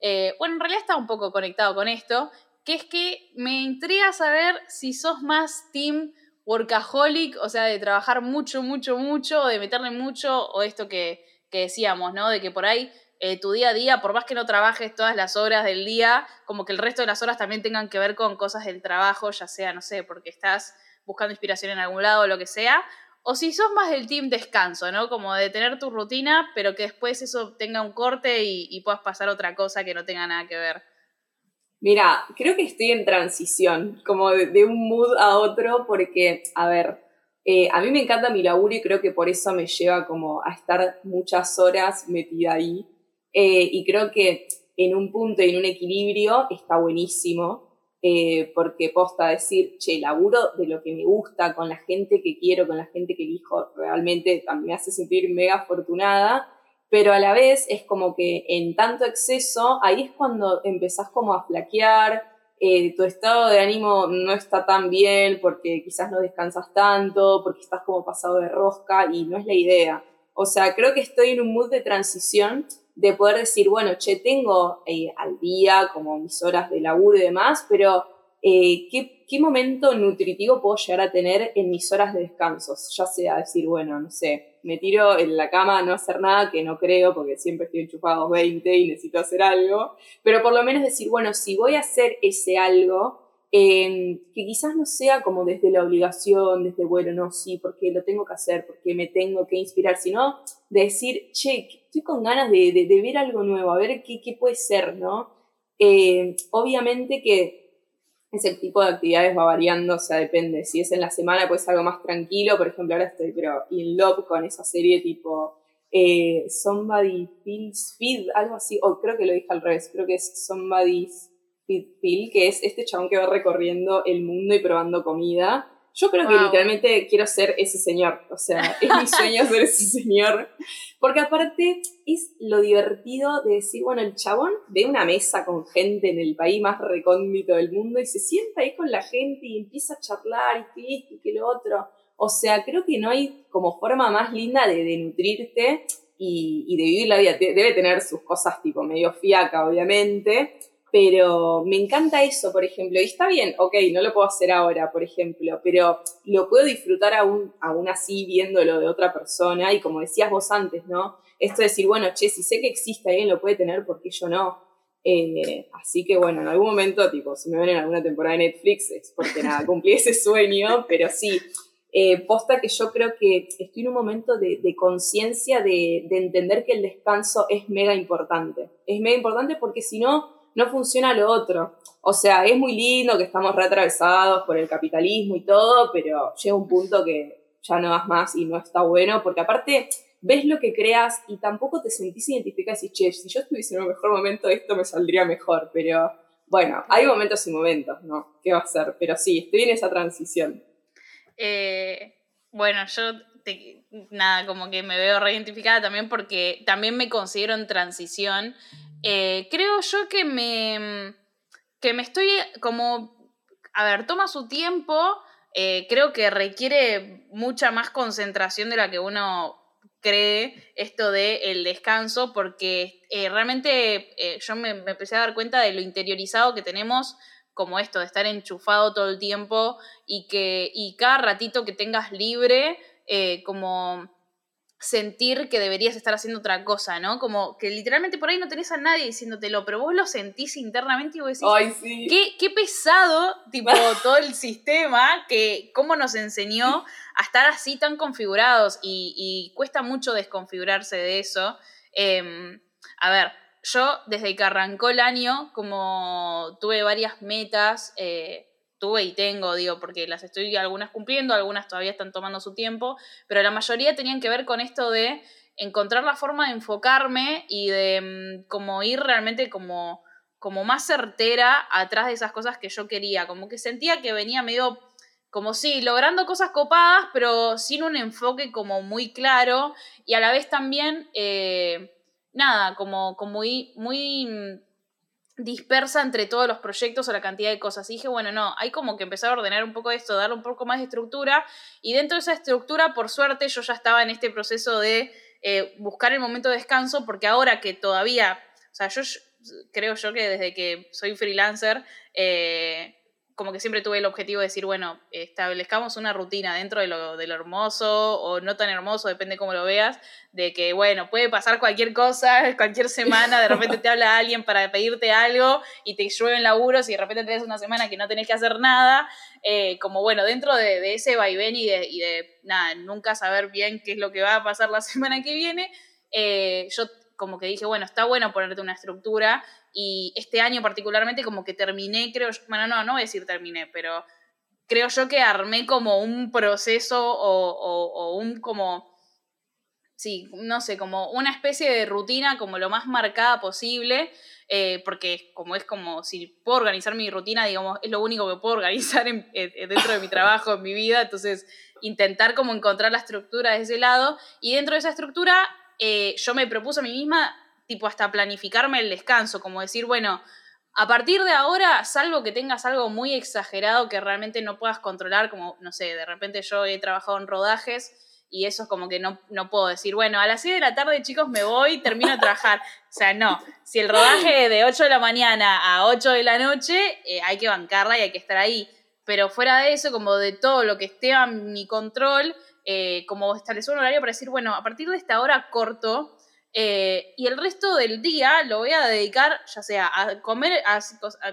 S1: eh, bueno, en realidad está un poco conectado con esto, que es que me intriga saber si sos más team workaholic, o sea, de trabajar mucho, mucho, mucho, de meterle mucho, o esto que, que decíamos, ¿no? De que por ahí eh, tu día a día, por más que no trabajes todas las horas del día, como que el resto de las horas también tengan que ver con cosas del trabajo, ya sea, no sé, porque estás buscando inspiración en algún lado o lo que sea, o si sos más del team descanso, ¿no? Como de tener tu rutina, pero que después eso tenga un corte y, puedas pasar otra cosa que no tenga nada que ver.
S2: Mira, creo que estoy en transición, como de, un mood a otro, porque, a ver, eh, a mí me encanta mi laburo y creo que por eso me lleva como a estar muchas horas metida ahí. Eh, y creo que en un punto y en un equilibrio está buenísimo. Eh, porque posta decir, che, laburo de lo que me gusta, con la gente que quiero, con la gente que elijo, realmente me hace sentir mega afortunada, pero a la vez es como que en tanto exceso, ahí es cuando empezás como a flaquear, eh, tu estado de ánimo no está tan bien porque quizás no descansas tanto, porque estás como pasado de rosca y no es la idea. O sea, creo que estoy en un mood de transición de poder decir, bueno, che, tengo eh, al día como mis horas de laburo y demás, pero eh, ¿qué, ¿qué, momento nutritivo puedo llegar a tener en mis horas de descanso? Ya sea decir, bueno, no sé, me tiro en la cama a no hacer nada, que no creo, porque siempre estoy enchufado 20 y necesito hacer algo, pero por lo menos decir, bueno, si voy a hacer ese algo, que quizás no sea como desde la obligación, desde, bueno, no, sí, porque lo tengo que hacer, porque me tengo que inspirar, sino de decir, che, estoy con ganas de, de, ver algo nuevo, a ver qué, qué puede ser, ¿no? Eh, obviamente que ese tipo de actividades va variando, o sea, depende. Si es en la semana, pues algo más tranquilo. Por ejemplo, ahora estoy, pero in love con esa serie tipo eh, Somebody Feels Feed, algo así, o creo que lo dije al revés, creo que es Somebody's Phil, que es este chabón que va recorriendo el mundo y probando comida. Yo creo que literalmente quiero ser ese señor, o sea, es mi sueño ser ese señor, porque aparte es lo divertido de decir, bueno, el chabón ve una mesa con gente en el país más recóndito del mundo y se sienta ahí con la gente y empieza a charlar y que esto y que lo otro. O sea, creo que no hay como forma más linda de, nutrirte y, y, de vivir la vida. Debe tener sus cosas tipo medio fiaca, obviamente, pero me encanta eso, por ejemplo, y está bien, ok, no lo puedo hacer ahora, por ejemplo, pero lo puedo disfrutar aún, aún así viéndolo de otra persona, y como decías vos antes, ¿no? Esto de decir, bueno, che, si sé que existe alguien lo puede tener, ¿por qué yo no? Eh, así que bueno, en algún momento, tipo, si me ven en alguna temporada de Netflix, es porque nada, cumplí ese sueño, pero sí, eh, posta que yo creo que estoy en un momento de, conciencia de, de entender que el descanso es mega importante. Es mega importante porque si no, no funciona lo otro. O sea, es muy lindo que estamos reatravesados por el capitalismo y todo, pero llega un punto que ya no das más y no está bueno, porque aparte ves lo que creas y tampoco te sentís identificada y che, si yo estuviese en un mejor momento esto me saldría mejor, pero bueno, hay momentos y momentos, ¿no? ¿Qué va a ser? Pero sí, estoy en esa transición.
S1: Eh, bueno, yo nada, como que me veo reidentificada también porque también me considero en transición. Eh, creo yo que me, que me estoy como, a ver, toma su tiempo, eh, creo que requiere mucha más concentración de la que uno cree esto del el descanso, porque eh, realmente yo me, empecé a dar cuenta de lo interiorizado que tenemos como esto, de estar enchufado todo el tiempo y que y cada ratito que tengas libre, eh, como sentir que deberías estar haciendo otra cosa, ¿no? Como que literalmente por ahí no tenés a nadie diciéndotelo, pero vos lo sentís internamente y vos decís,
S2: Ay, sí.
S1: qué, qué, pesado, tipo, todo el sistema, que cómo nos enseñó a estar así tan configurados y, y cuesta mucho desconfigurarse de eso. Eh, a ver, yo desde que arrancó el año, como tuve varias metas, eh, tuve y tengo, digo, porque las estoy algunas cumpliendo, algunas todavía están tomando su tiempo, pero la mayoría tenían que ver con esto de encontrar la forma de enfocarme y de mm, como ir realmente como, como más certera atrás de esas cosas que yo quería, como que sentía que venía medio como sí, logrando cosas copadas, pero sin un enfoque como muy claro y a la vez también... Eh, nada, como, como muy, muy mm, dispersa entre todos los proyectos o la cantidad de cosas. Y dije, bueno, no, hay como que empezar a ordenar un poco esto, darle un poco más de estructura. Y dentro de esa estructura, por suerte, yo ya estaba en este proceso de eh, buscar el momento de descanso, porque ahora que todavía, o sea, yo creo yo que desde que soy freelancer, eh, como que siempre tuve el objetivo de decir, bueno, establezcamos una rutina dentro de lo, de lo hermoso o no tan hermoso, depende cómo lo veas, de que, bueno, puede pasar cualquier cosa, cualquier semana, de repente te habla alguien para pedirte algo y te llueven laburos y de repente tenés una semana que no tenés que hacer nada, eh, como bueno, dentro de, ese vaivén y de, y de, nada, nunca saber bien qué es lo que va a pasar la semana que viene, eh, yo como que dije, bueno, está bueno ponerte una estructura y este año particularmente como que terminé, creo, bueno, no, no voy a decir terminé, pero creo yo que armé como un proceso o, un como, sí, no sé, como una especie de rutina como lo más marcada posible, eh, porque como es como, si puedo organizar mi rutina, digamos, es lo único que puedo organizar dentro de mi trabajo, en mi vida, entonces intentar como encontrar la estructura de ese lado y dentro de esa estructura eh, yo me propuse a mí misma tipo hasta planificarme el descanso, como decir, bueno, a partir de ahora, salvo que tengas algo muy exagerado que realmente no puedas controlar, como, no sé, de repente yo he trabajado en rodajes y eso es como que no, no puedo decir, bueno, a las 6 de la tarde, chicos, me voy, termino de trabajar. O sea, no, si el rodaje es de 8 de la mañana a 8 de la noche, eh, hay que bancarla y hay que estar ahí. Pero fuera de eso, como de todo lo que esté a mi control, eh, como establecer un horario para decir, bueno, a partir de esta hora corto, eh, y el resto del día lo voy a dedicar, ya sea a comer, a,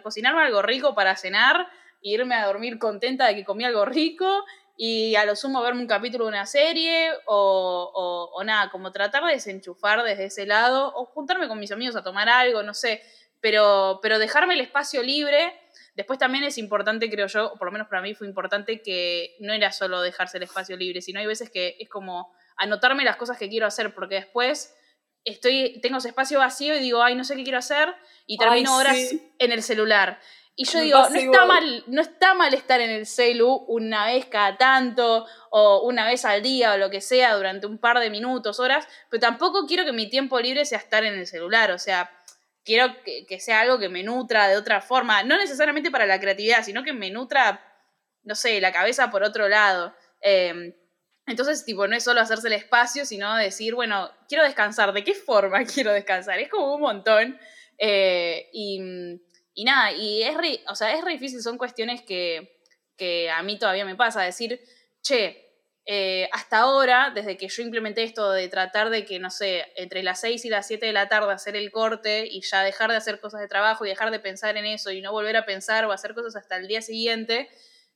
S1: cocinarme algo rico para cenar, e irme a dormir contenta de que comí algo rico, y a lo sumo verme un capítulo de una serie, o, o, nada, como tratar de desenchufar desde ese lado, o juntarme con mis amigos a tomar algo, no sé, pero, pero dejarme el espacio libre. Después también es importante, creo yo, o por lo menos para mí fue importante que no era solo dejarse el espacio libre, sino hay veces que es como anotarme las cosas que quiero hacer, porque después estoy, tengo ese espacio vacío y digo, ay, no sé qué quiero hacer, y termino horas en el celular. Y yo digo, no está, mal, no está mal estar en el celu una vez cada tanto, o una vez al día, o lo que sea, durante un par de minutos, horas, pero tampoco quiero que mi tiempo libre sea estar en el celular, o sea, quiero que, sea algo que me nutra de otra forma, no necesariamente para la creatividad, sino que me nutra, no sé, la cabeza por otro lado. Em, entonces, tipo, no es solo hacerse el espacio, sino decir, bueno, quiero descansar. ¿De qué forma quiero descansar? Es como un montón. Eh, y, nada, y es re, o sea, es re difícil, son cuestiones que, a mí todavía me pasa. Decir, che, eh, hasta ahora, desde que yo implementé esto de tratar de que, no sé, entre las 6 y las 7 de la tarde hacer el corte y ya dejar de hacer cosas de trabajo y dejar de pensar en eso y no volver a pensar o hacer cosas hasta el día siguiente,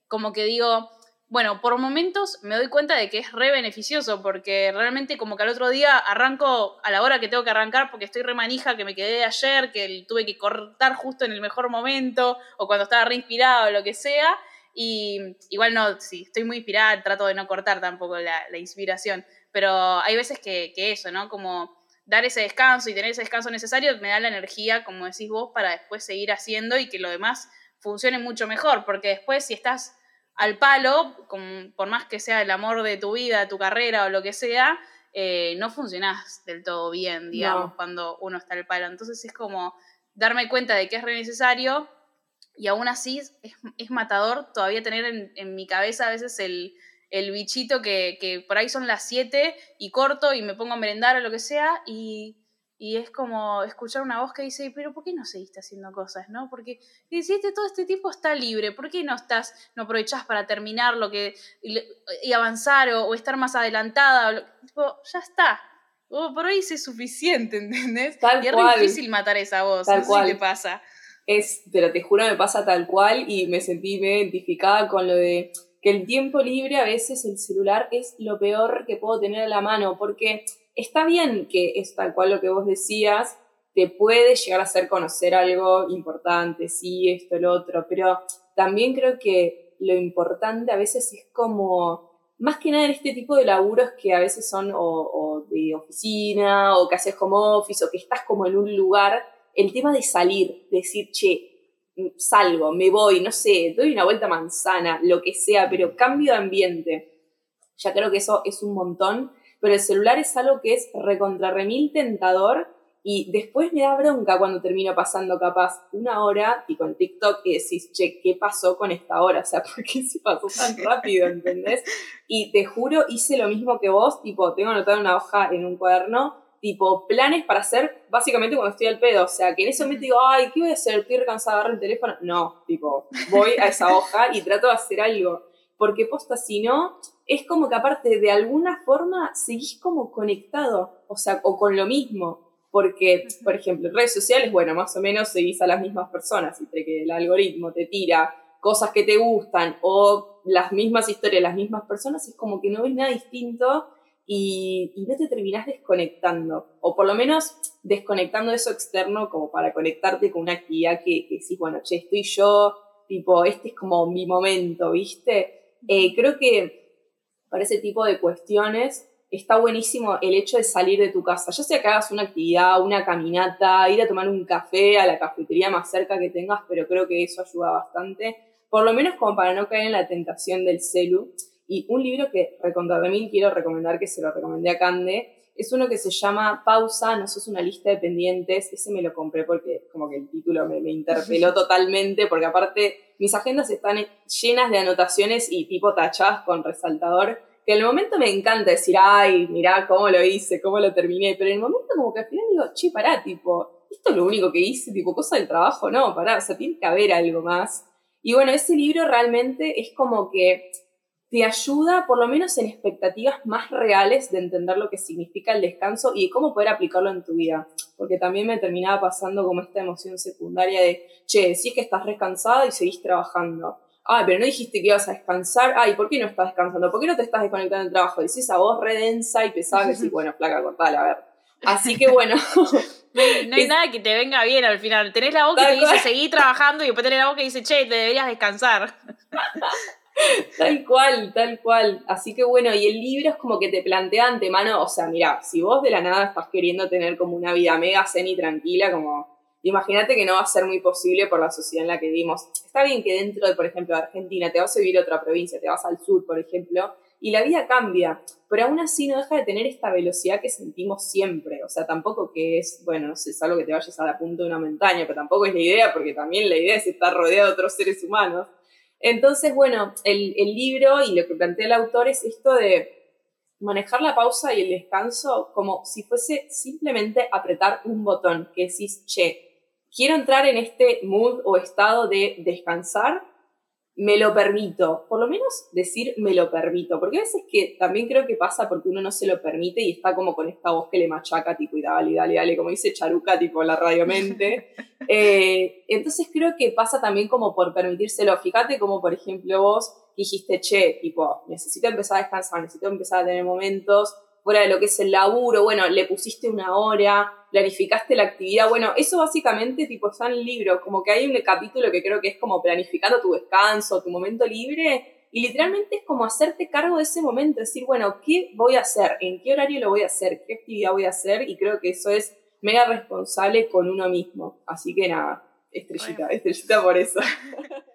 S1: como que digo, bueno, por momentos me doy cuenta de que es re beneficioso, porque realmente como que al otro día arranco a la hora que tengo que arrancar porque estoy re manija, que me quedé ayer, que tuve que cortar justo en el mejor momento, o cuando estaba re inspirado o lo que sea, Y igual no, sí, estoy muy inspirada, trato de no cortar tampoco la, inspiración, pero hay veces que, que, eso, ¿no? Como dar ese descanso y tener ese descanso necesario me da la energía, como decís vos, para después seguir haciendo y que lo demás funcione mucho mejor, porque después si estás al palo, por más que sea el amor de tu vida, tu carrera o lo que sea, eh, no funcionás del todo bien, digamos, cuando uno está al palo. Entonces es como darme cuenta de que es re necesario y aún así es, matador todavía tener en, mi cabeza a veces el, bichito que, que, por ahí son las 7 y corto y me pongo a merendar o lo que sea y y es como escuchar una voz que dice, pero ¿por qué no seguiste haciendo cosas, no? Porque hiciste todo este tiempo está libre, ¿por qué no estás, no aprovechás para terminar lo que, y, avanzar o, estar más adelantada? ya está. por hoy es suficiente, ¿entendés?
S2: Tal
S1: y
S2: es
S1: difícil matar esa voz, tal cual. te pasa.
S2: Es, pero te juro, me pasa tal cual y me sentí identificada con lo de que el tiempo libre, a veces el celular es lo peor que puedo tener a la mano, porque está bien que es tal cual lo que vos decías, te puede llegar a hacer conocer algo importante, sí, esto, lo otro, pero también creo que lo importante a veces es como, más que nada en este tipo de laburos que a veces son o, de oficina, o que haces home office, o que estás como en un lugar, el tema de salir, decir, che, salgo, me voy, no sé, doy una vuelta manzana, lo que sea, pero cambio de ambiente. Ya creo que eso es un montón pero el celular es algo que es recontra remil tentador y después me da bronca cuando termino pasando capaz una hora, y con TikTok, y decís, che, ¿qué pasó con esta hora? O sea, ¿por qué se pasó tan rápido, entendés? Y te juro, hice lo mismo que vos, tipo, tengo anotado una hoja en un cuaderno, tipo, planes para hacer básicamente cuando estoy al pedo. O sea, que en ese momento digo, ay, ¿qué voy a hacer? Estoy cansada de agarrar el teléfono. No, tipo, voy a esa hoja y trato de hacer algo. Porque posta, si no, es como que aparte de alguna forma seguís como conectado, o sea, o con lo mismo. Porque, por ejemplo, en redes sociales, bueno, más o menos seguís a las mismas personas, entre que el algoritmo te tira cosas que te gustan o las mismas historias, las mismas personas, es como que no ves nada distinto y, no te terminás desconectando. O por lo menos desconectando eso externo como para conectarte con una actividad que, que decís, bueno, che, estoy yo, tipo, este es como mi momento, ¿viste? Eh, creo que para ese tipo de cuestiones, está buenísimo el hecho de salir de tu casa. Ya sea que hagas una actividad, una caminata, ir a tomar un café a la cafetería más cerca que tengas, pero creo que eso ayuda bastante. Por lo menos como para no caer en la tentación del celu. Y un libro que mí quiero recomendar, que se lo recomendé a Cande, es uno que se llama Pausa, no sos una lista de pendientes. Ese me lo compré porque como que el título me, me interpeló totalmente, porque aparte mis agendas están llenas de anotaciones y tipo tachadas con resaltador, que en el momento me encanta decir, ay, mirá cómo lo hice, cómo lo terminé, pero en el momento como que al final digo, che, pará, tipo, esto es lo único que hice, tipo, cosa del trabajo, no, pará, o sea, tiene que haber algo más. Y bueno, ese libro realmente es como que te ayuda, por lo menos en expectativas más reales de entender lo que significa el descanso y cómo poder aplicarlo en tu vida. Porque también me terminaba pasando como esta emoción secundaria de, che, decís que estás descansada y seguís trabajando. Ay, pero no dijiste que ibas a descansar. Ay, ¿por qué no estás descansando? ¿Por qué no te estás desconectando del trabajo? Decís esa voz redensa y pesada que decís, bueno, placa, cortala, a ver. Así que bueno.
S1: No hay, nada que te venga bien al final. Tenés la voz que te dice seguí trabajando y después tenés la voz que dice, che, te deberías descansar.
S2: Tal cual, tal cual. Así que bueno, y el libro es como que te plantea antemano, o sea, mira, si vos de la nada estás queriendo tener como una vida mega zen y tranquila, como imagínate que no va a ser muy posible por la sociedad en la que vivimos. Está bien que dentro de, por ejemplo, Argentina, te vas a vivir a otra provincia, te vas al sur, por ejemplo, y la vida cambia, pero aún así no deja de tener esta velocidad que sentimos siempre. O sea, tampoco que es, bueno, no sé, es algo que te vayas a la punta de una montaña, pero tampoco es la idea, porque también la idea es estar rodeado de otros seres humanos. Entonces, bueno, el, libro y lo que plantea el autor es esto de manejar la pausa y el descanso como si fuese simplemente apretar un botón, que decís, che, quiero entrar en este mood o estado de descansar, me lo permito, por lo menos decir me lo permito, porque a veces que también creo que pasa porque uno no se lo permite y está como con esta voz que le machaca, tipo, y dale, dale, dale, como dice Charuca, tipo, la radiomente. eh, entonces creo que pasa también como por permitírselo. Fíjate como, por ejemplo, vos dijiste, che, tipo, necesito empezar a descansar, necesito empezar a tener momentos fuera de lo que es el laburo, bueno, le pusiste una hora, planificaste la actividad, bueno, eso básicamente tipo está en el libro, como que hay un capítulo que creo que es como planificando tu descanso, tu momento libre, y literalmente es como hacerte cargo de ese momento, decir, bueno, ¿qué voy a hacer? ¿En qué horario lo voy a hacer? ¿Qué actividad voy a hacer? Y creo que eso es mega responsable con uno mismo. Así que nada, estrellita, estrellita por eso.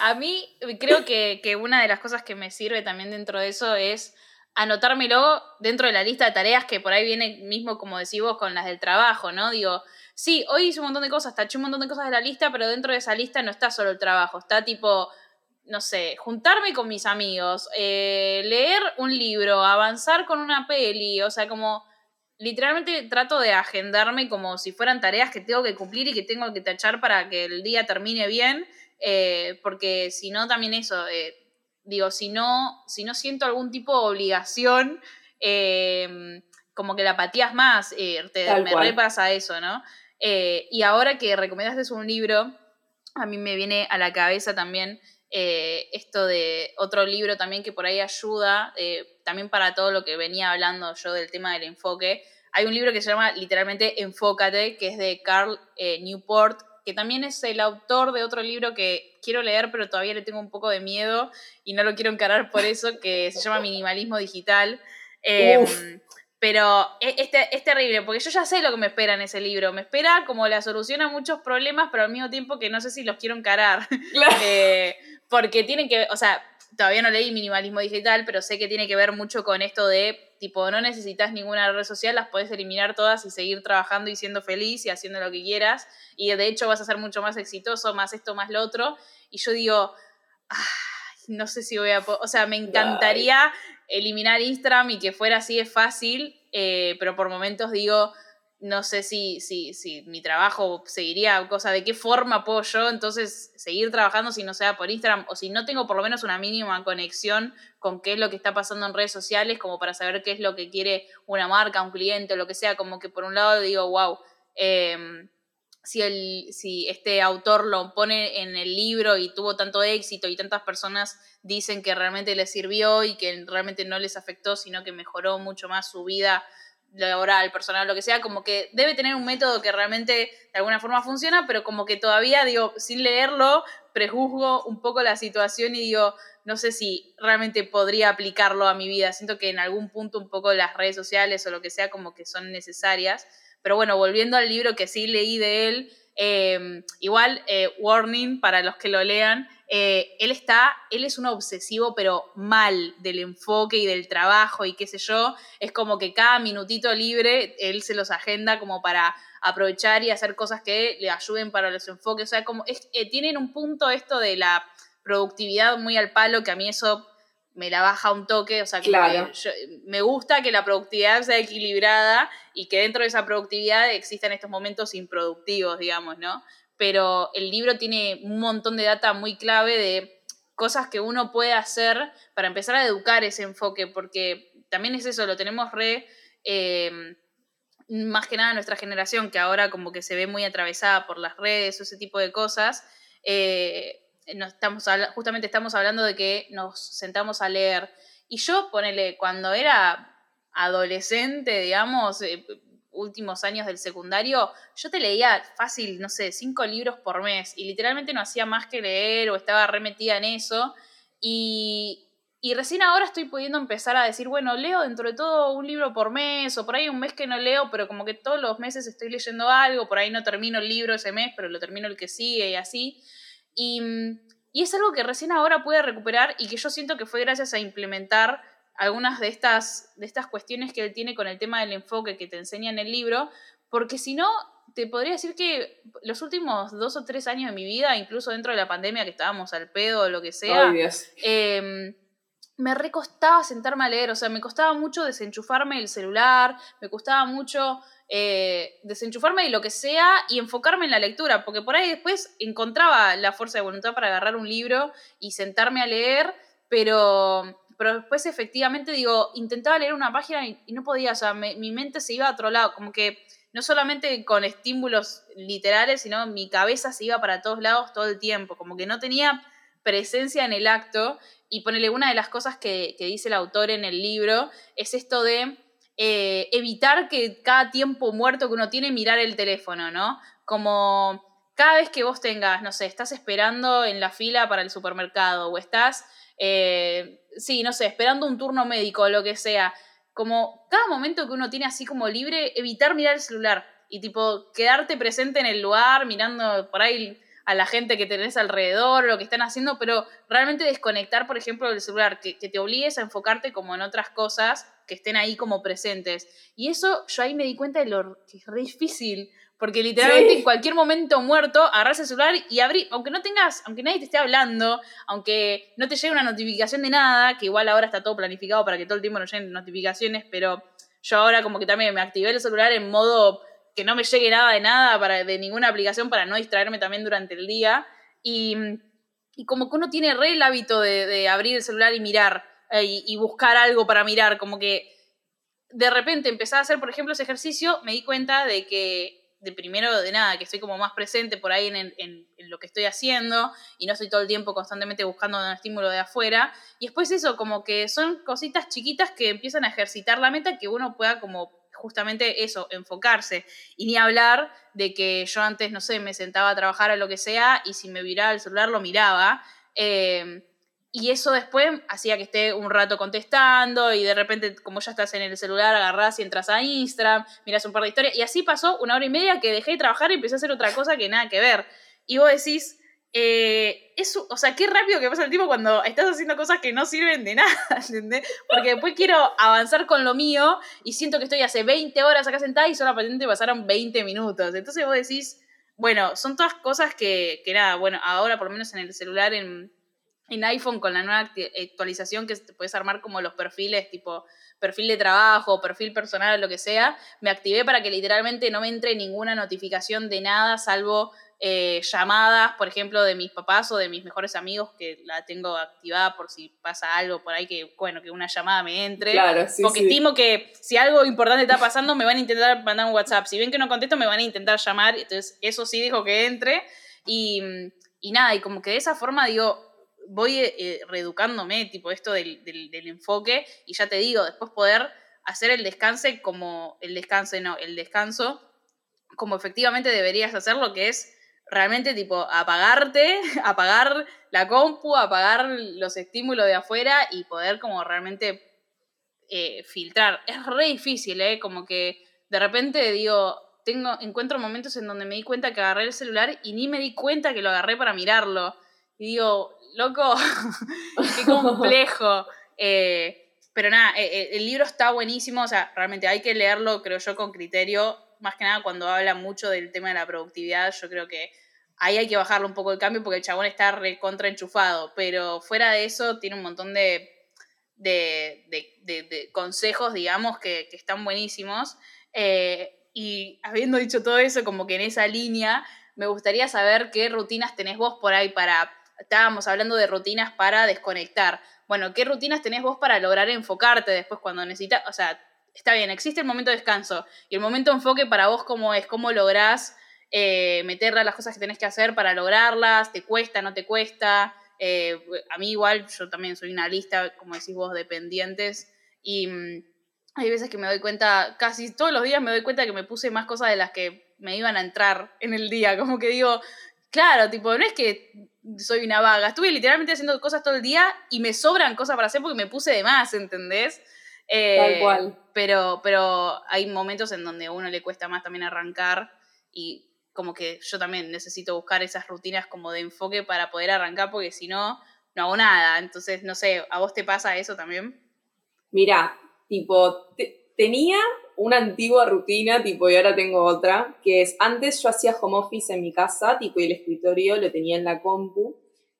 S1: A mí creo que, una de las cosas que me sirve también dentro de eso es anotármelo dentro de la lista de tareas que por ahí viene mismo, como decís vos, con las del trabajo, ¿no? Digo, sí, hoy hice un montón de cosas, taché un montón de cosas de la lista, pero dentro de esa lista no está solo el trabajo, está tipo, no sé, juntarme con mis amigos, eh, leer un libro, avanzar con una peli, o sea, como literalmente trato de agendarme como si fueran tareas que tengo que cumplir y que tengo que tachar para que el día termine bien eh, porque si no, también eso, eh, digo, si no, si no siento algún tipo de obligación, em, como que la apatía más, eh, te, me repasa eso, ¿no? y ahora que recomendaste un libro, a mí me viene a la cabeza también esto de otro libro también que por ahí ayuda, también para todo lo que venía hablando yo del tema del enfoque. Hay un libro que se llama literalmente Enfócate, que es de Carl Newport, que también es el autor de otro libro que quiero leer, pero todavía le tengo un poco de miedo y no lo quiero encarar por eso, que se llama Minimalismo Digital. Em, pero e, es, terrible, porque yo ya sé lo que me espera en ese libro. Me espera como la solución a muchos problemas, pero al mismo tiempo que no sé si los quiero encarar. Eh, porque tienen que, o sea, todavía no leí minimalismo digital, pero sé que tiene que ver mucho con esto de, tipo, no necesitas ninguna red social, las puedes eliminar todas y seguir trabajando y siendo feliz y haciendo lo que quieras. Y de hecho vas a ser mucho más exitoso, más esto, más lo otro. Y yo digo, no sé si voy a... O sea, me encantaría eliminar Instagram y que fuera así de fácil, eh, pero por momentos digo, no sé si, si, si mi trabajo seguiría, cosa de qué forma puedo yo entonces seguir trabajando si no sea por Instagram o si no tengo por lo menos una mínima conexión con qué es lo que está pasando en redes sociales, como para saber qué es lo que quiere una marca, un cliente o lo que sea, como que por un lado digo, wow, em, si, el, si este autor lo pone en el libro y tuvo tanto éxito y tantas personas dicen que realmente les sirvió y que realmente no les afectó, sino que mejoró mucho más su vida laboral, personal, lo que sea, como que debe tener un método que realmente de alguna forma funciona, pero como que todavía, digo, sin leerlo, prejuzgo un poco la situación y digo, no sé si realmente podría aplicarlo a mi vida. Siento que en algún punto un poco las redes sociales o lo que sea como que son necesarias. Pero bueno, volviendo al libro que sí leí de él, eh, igual, eh, warning para los que lo lean, eh, él está, él es un obsesivo, pero mal del enfoque y del trabajo y qué sé yo. Es como que cada minutito libre él se los agenda como para aprovechar y hacer cosas que le ayuden para los enfoques. O sea, como eh, tienen un punto esto de la productividad muy al palo, que a mí eso me la baja un toque, o sea, que me gusta que la productividad sea equilibrada y que dentro de esa productividad existan estos momentos improductivos, digamos, ¿no? pero el libro tiene un montón de data muy clave de cosas que uno puede hacer para empezar a educar ese enfoque, porque también es eso, lo tenemos re, em, más que nada nuestra generación, que ahora como que se ve muy atravesada por las redes o ese tipo de cosas, eh, estamos, justamente estamos hablando de que nos sentamos a leer. Y yo, ponele, cuando era adolescente, digamos, eh, últimos años del secundario, yo te leía fácil, no sé, cinco libros por mes y literalmente no hacía más que leer o estaba remetida en eso. Y, y recién ahora estoy pudiendo empezar a decir, bueno, leo dentro de todo un libro por mes o por ahí un mes que no leo, pero como que todos los meses estoy leyendo algo, por ahí no termino el libro ese mes, pero lo termino el que sigue y así. Y, y es algo que recién ahora pude recuperar y que yo siento que fue gracias a implementar algunas de estas, de estas cuestiones que él tiene con el tema del enfoque que te enseña en el libro, porque si no, te podría decir que los últimos dos o tres años de mi vida, incluso dentro de la pandemia que estábamos al pedo o lo que sea, em, me recostaba sentarme a leer, o sea, me costaba mucho desenchufarme el celular, me costaba mucho eh, desenchufarme de lo que sea y enfocarme en la lectura, porque por ahí después encontraba la fuerza de voluntad para agarrar un libro y sentarme a leer, pero, pero después efectivamente digo, intentaba leer una página y, no podía, o sea, mi mente se iba a otro lado, como que no solamente con estímulos literales, sino mi cabeza se iba para todos lados todo el tiempo, como que no tenía presencia en el acto y ponele una de las cosas que, dice el autor en el libro es esto de eh, evitar que cada tiempo muerto que uno tiene mirar el teléfono, ¿no? Como cada vez que vos tengas, no sé, estás esperando en la fila para el supermercado o estás, eh, sí, no sé, esperando un turno médico o lo que sea, como cada momento que uno tiene así como libre, evitar mirar el celular y tipo quedarte presente en el lugar, mirando por ahí a la gente que tenés alrededor, lo que están haciendo, pero realmente desconectar, por ejemplo, del celular, que, te obligues a enfocarte como en otras cosas que estén ahí como presentes. Y eso yo ahí me di cuenta de lo que es re difícil, porque literalmente en cualquier momento muerto, agarras el celular y abrí, aunque no tengas, aunque nadie te esté hablando, aunque no te llegue una notificación de nada, que igual ahora está todo planificado para que todo el tiempo no lleguen notificaciones, pero yo ahora como que también me activé el celular en modo que no me llegue nada de nada, para, de ninguna aplicación, para no distraerme también durante el día. Y, como que uno tiene re el hábito de, abrir el celular y mirar, eh, y, buscar algo para mirar, como que de repente empecé a hacer, por ejemplo, ese ejercicio, me di cuenta de que de primero de nada, que estoy como más presente por ahí en, en, lo que estoy haciendo y no estoy todo el tiempo constantemente buscando un estímulo de afuera. Y después eso, como que son cositas chiquitas que empiezan a ejercitar la meta que uno pueda como justamente eso, enfocarse. Y ni hablar de que yo antes, no sé, me sentaba a trabajar o lo que sea y si me viraba el celular lo miraba. Eh, y eso después hacía que esté un rato contestando y de repente, como ya estás en el celular, agarrás y entras a Instagram, miras un par de historias. Y así pasó una hora y media que dejé de trabajar y empecé a hacer otra cosa que nada que ver. Y vos decís, eh, o sea, qué rápido que pasa el tiempo cuando estás haciendo cosas que no sirven de nada, ¿entendés? Porque después quiero avanzar con lo mío y siento que estoy hace 20 horas acá sentada y solamente pasaron 20in minutos. Entonces vos decís, bueno, son todas cosas que, que nada, bueno, ahora por lo menos en el celular, en, en iPhone con la nueva actualización que te puedes armar como los perfiles, tipo perfil de trabajo, perfil personal lo que sea, me activé para que literalmente no me entre ninguna notificación de nada, salvo eh, llamadas, por ejemplo, de mis papás o de mis mejores amigos, que la tengo activada por si pasa algo por ahí, que bueno, que una llamada me entre.
S2: Claro,
S1: porque estimo que si algo importante está pasando, me van a intentar mandar un WhatsApp. Si ven que no contesto, me van a intentar llamar. Entonces, eso sí dijo que entre. Y, y nada, y como que de esa forma digo, voy eh, reeducándome, tipo esto del, del, del, enfoque, y ya te digo, después poder hacer el descanso como, el descanso, no, el descanso, como efectivamente deberías hacerlo, que es realmente tipo apagarte, apagar la compu, apagar los estímulos de afuera y poder como realmente eh, filtrar. Es re difícil, ¿eh? Como que de repente digo, tengo, encuentro momentos en donde me di cuenta que agarré el celular y ni me di cuenta que lo agarré para mirarlo. Y digo, loco, qué complejo. Eh, pero nada, eh, el libro está buenísimo, o sea, realmente hay que leerlo, creo yo, con criterio, más que nada cuando habla mucho del tema de la productividad, yo creo que ahí hay que bajarle un poco el cambio porque el chabón está recontra enchufado, pero fuera de eso tiene un montón de, de, consejos, digamos, que, están buenísimos. Eh, y habiendo dicho todo eso, como que en esa línea, me gustaría saber qué rutinas tenés vos por ahí para, estábamos hablando de rutinas para desconectar. Bueno, ¿qué rutinas tenés vos para lograr enfocarte después cuando necesitas, o sea, está bien, existe el momento de descanso y el momento de enfoque para vos cómo es, cómo lográs eh, meterle las cosas que tenés que hacer para lograrlas, te cuesta, no te cuesta. Eh, a mí igual, yo también soy una lista, como decís vos, de pendientes y mm, hay veces que me doy cuenta, casi todos los días me doy cuenta que me puse más cosas de las que me iban a entrar en el día, como que digo, claro, tipo, no es que soy una vaga, estuve literalmente haciendo cosas todo el día y me sobran cosas para hacer porque me puse de más, ¿entendés?
S2: Eh, Tal cual.
S1: Pero, pero hay momentos en donde a uno le cuesta más también arrancar y como que yo también necesito buscar esas rutinas como de enfoque para poder arrancar, porque si no, no hago nada. Entonces, no sé, ¿a vos te pasa eso también?
S2: Mira, tipo, tenía una antigua rutina, tipo, y ahora tengo otra, que es, antes yo hacía home office en mi casa, tipo, y el escritorio lo tenía en la compu.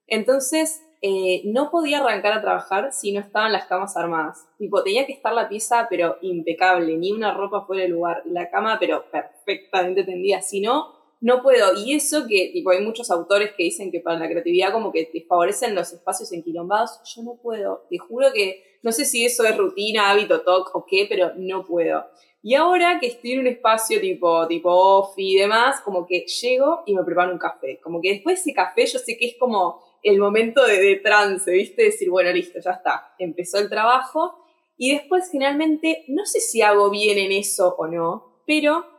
S2: Entonces, eh, no podía arrancar a trabajar si no estaban las camas armadas. Tipo, tenía que estar la pieza, pero impecable, ni una ropa fuera del lugar, la cama, pero perfectamente tendida. Si no, no puedo. Y eso que, tipo, hay muchos autores que dicen que para la creatividad como que te favorecen los espacios enquilombados, yo no puedo. Te juro que, no sé si eso es rutina, hábito, talk o qué, pero no puedo. Y ahora que estoy en un espacio tipo, tipo off y demás, como que llego y me preparo un café. Como que después ese café yo sé que es como el momento de, trance, ¿viste? Decir, bueno, listo, ya está, empezó el trabajo. Y después generalmente, no sé si hago bien en eso o no, pero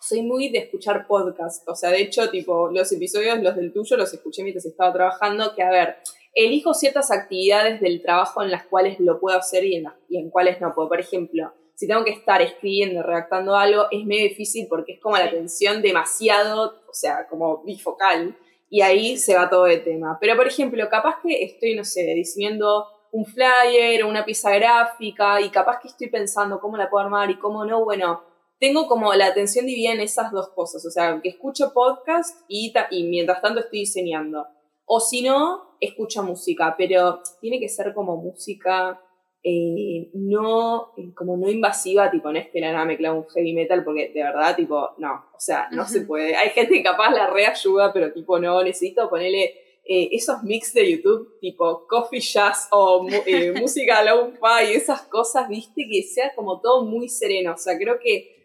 S2: soy muy de escuchar podcast. O sea, de hecho, tipo, los episodios, los del tuyo, los escuché mientras estaba trabajando, que a ver, elijo ciertas actividades del trabajo en las cuales lo puedo hacer y en, y en cuáles no puedo. Por ejemplo, si tengo que estar escribiendo, redactando algo, es medio difícil porque es como la atención demasiado, o sea, como bifocal y ahí se va todo de tema. Pero, por ejemplo, capaz que estoy, no sé, diseñando un flyer o una pieza gráfica y capaz que estoy pensando cómo la puedo armar y cómo no, bueno, tengo como la atención dividida en esas dos cosas, o sea, que escucho podcast y, y mientras tanto estoy diseñando. O si no, escucho música, pero tiene que ser como música eh, no, eh, como no invasiva, tipo, no es que la nada me clave un heavy metal, porque de verdad, tipo, no, o sea, no se puede. Hay gente que capaz la reayuda, pero tipo, no, necesito ponerle eh, esos mix de YouTube, tipo coffee jazz o música low-fi y esas cosas, viste, que sea como todo muy sereno. O sea, creo que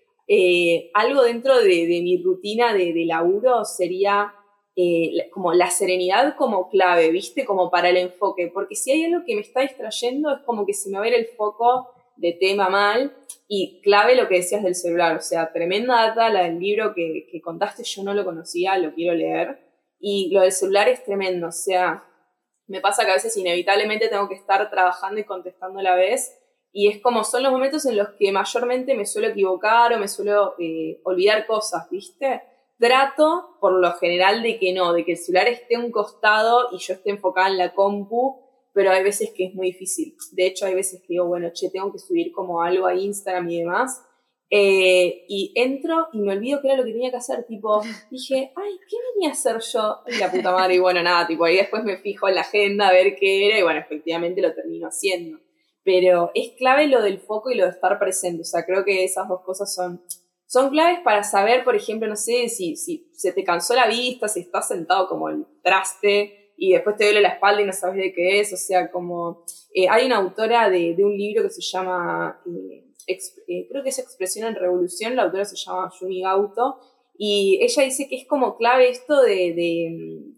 S2: algo dentro de, mi rutina de, de laburo sería eh, como la serenidad como clave, ¿viste? Como para el enfoque, porque si hay algo que me está distrayendo es como que se me va a ver el foco de tema mal y clave lo que decías del celular, o sea, tremenda data la del libro que, que contaste, yo no lo conocía, lo quiero leer y lo del celular es tremendo, o sea, me pasa que a veces inevitablemente tengo que estar trabajando y contestando a la vez y es como son los momentos en los que mayormente me suelo equivocar o me suelo eh, olvidar cosas, ¿viste? Trato, por lo general, de que no, de que el celular esté a un costado y yo esté enfocada en la compu, pero hay veces que es muy difícil. De hecho, hay veces que digo, bueno, che, tengo que subir como algo a Instagram y demás. Eh, y entro y me olvido que era lo que tenía que hacer, tipo, dije, ay, ¿qué venía a hacer yo? Y la puta madre, y bueno, nada, tipo, ahí después me fijo en la agenda a ver qué era, y bueno, efectivamente lo termino haciendo. Pero es clave lo del foco y lo de estar presente, o sea, creo que esas dos cosas son son claves para saber, por ejemplo, no sé, si, si se te cansó la vista, si estás sentado como el traste y después te duele la espalda y no sabes de qué es, o sea, como... Eh, hay una autora de, un libro que se llama, eh, eh, creo que es Expresión en Revolución, la autora se llama Yumi Gauto, y ella dice que es como clave esto de, de,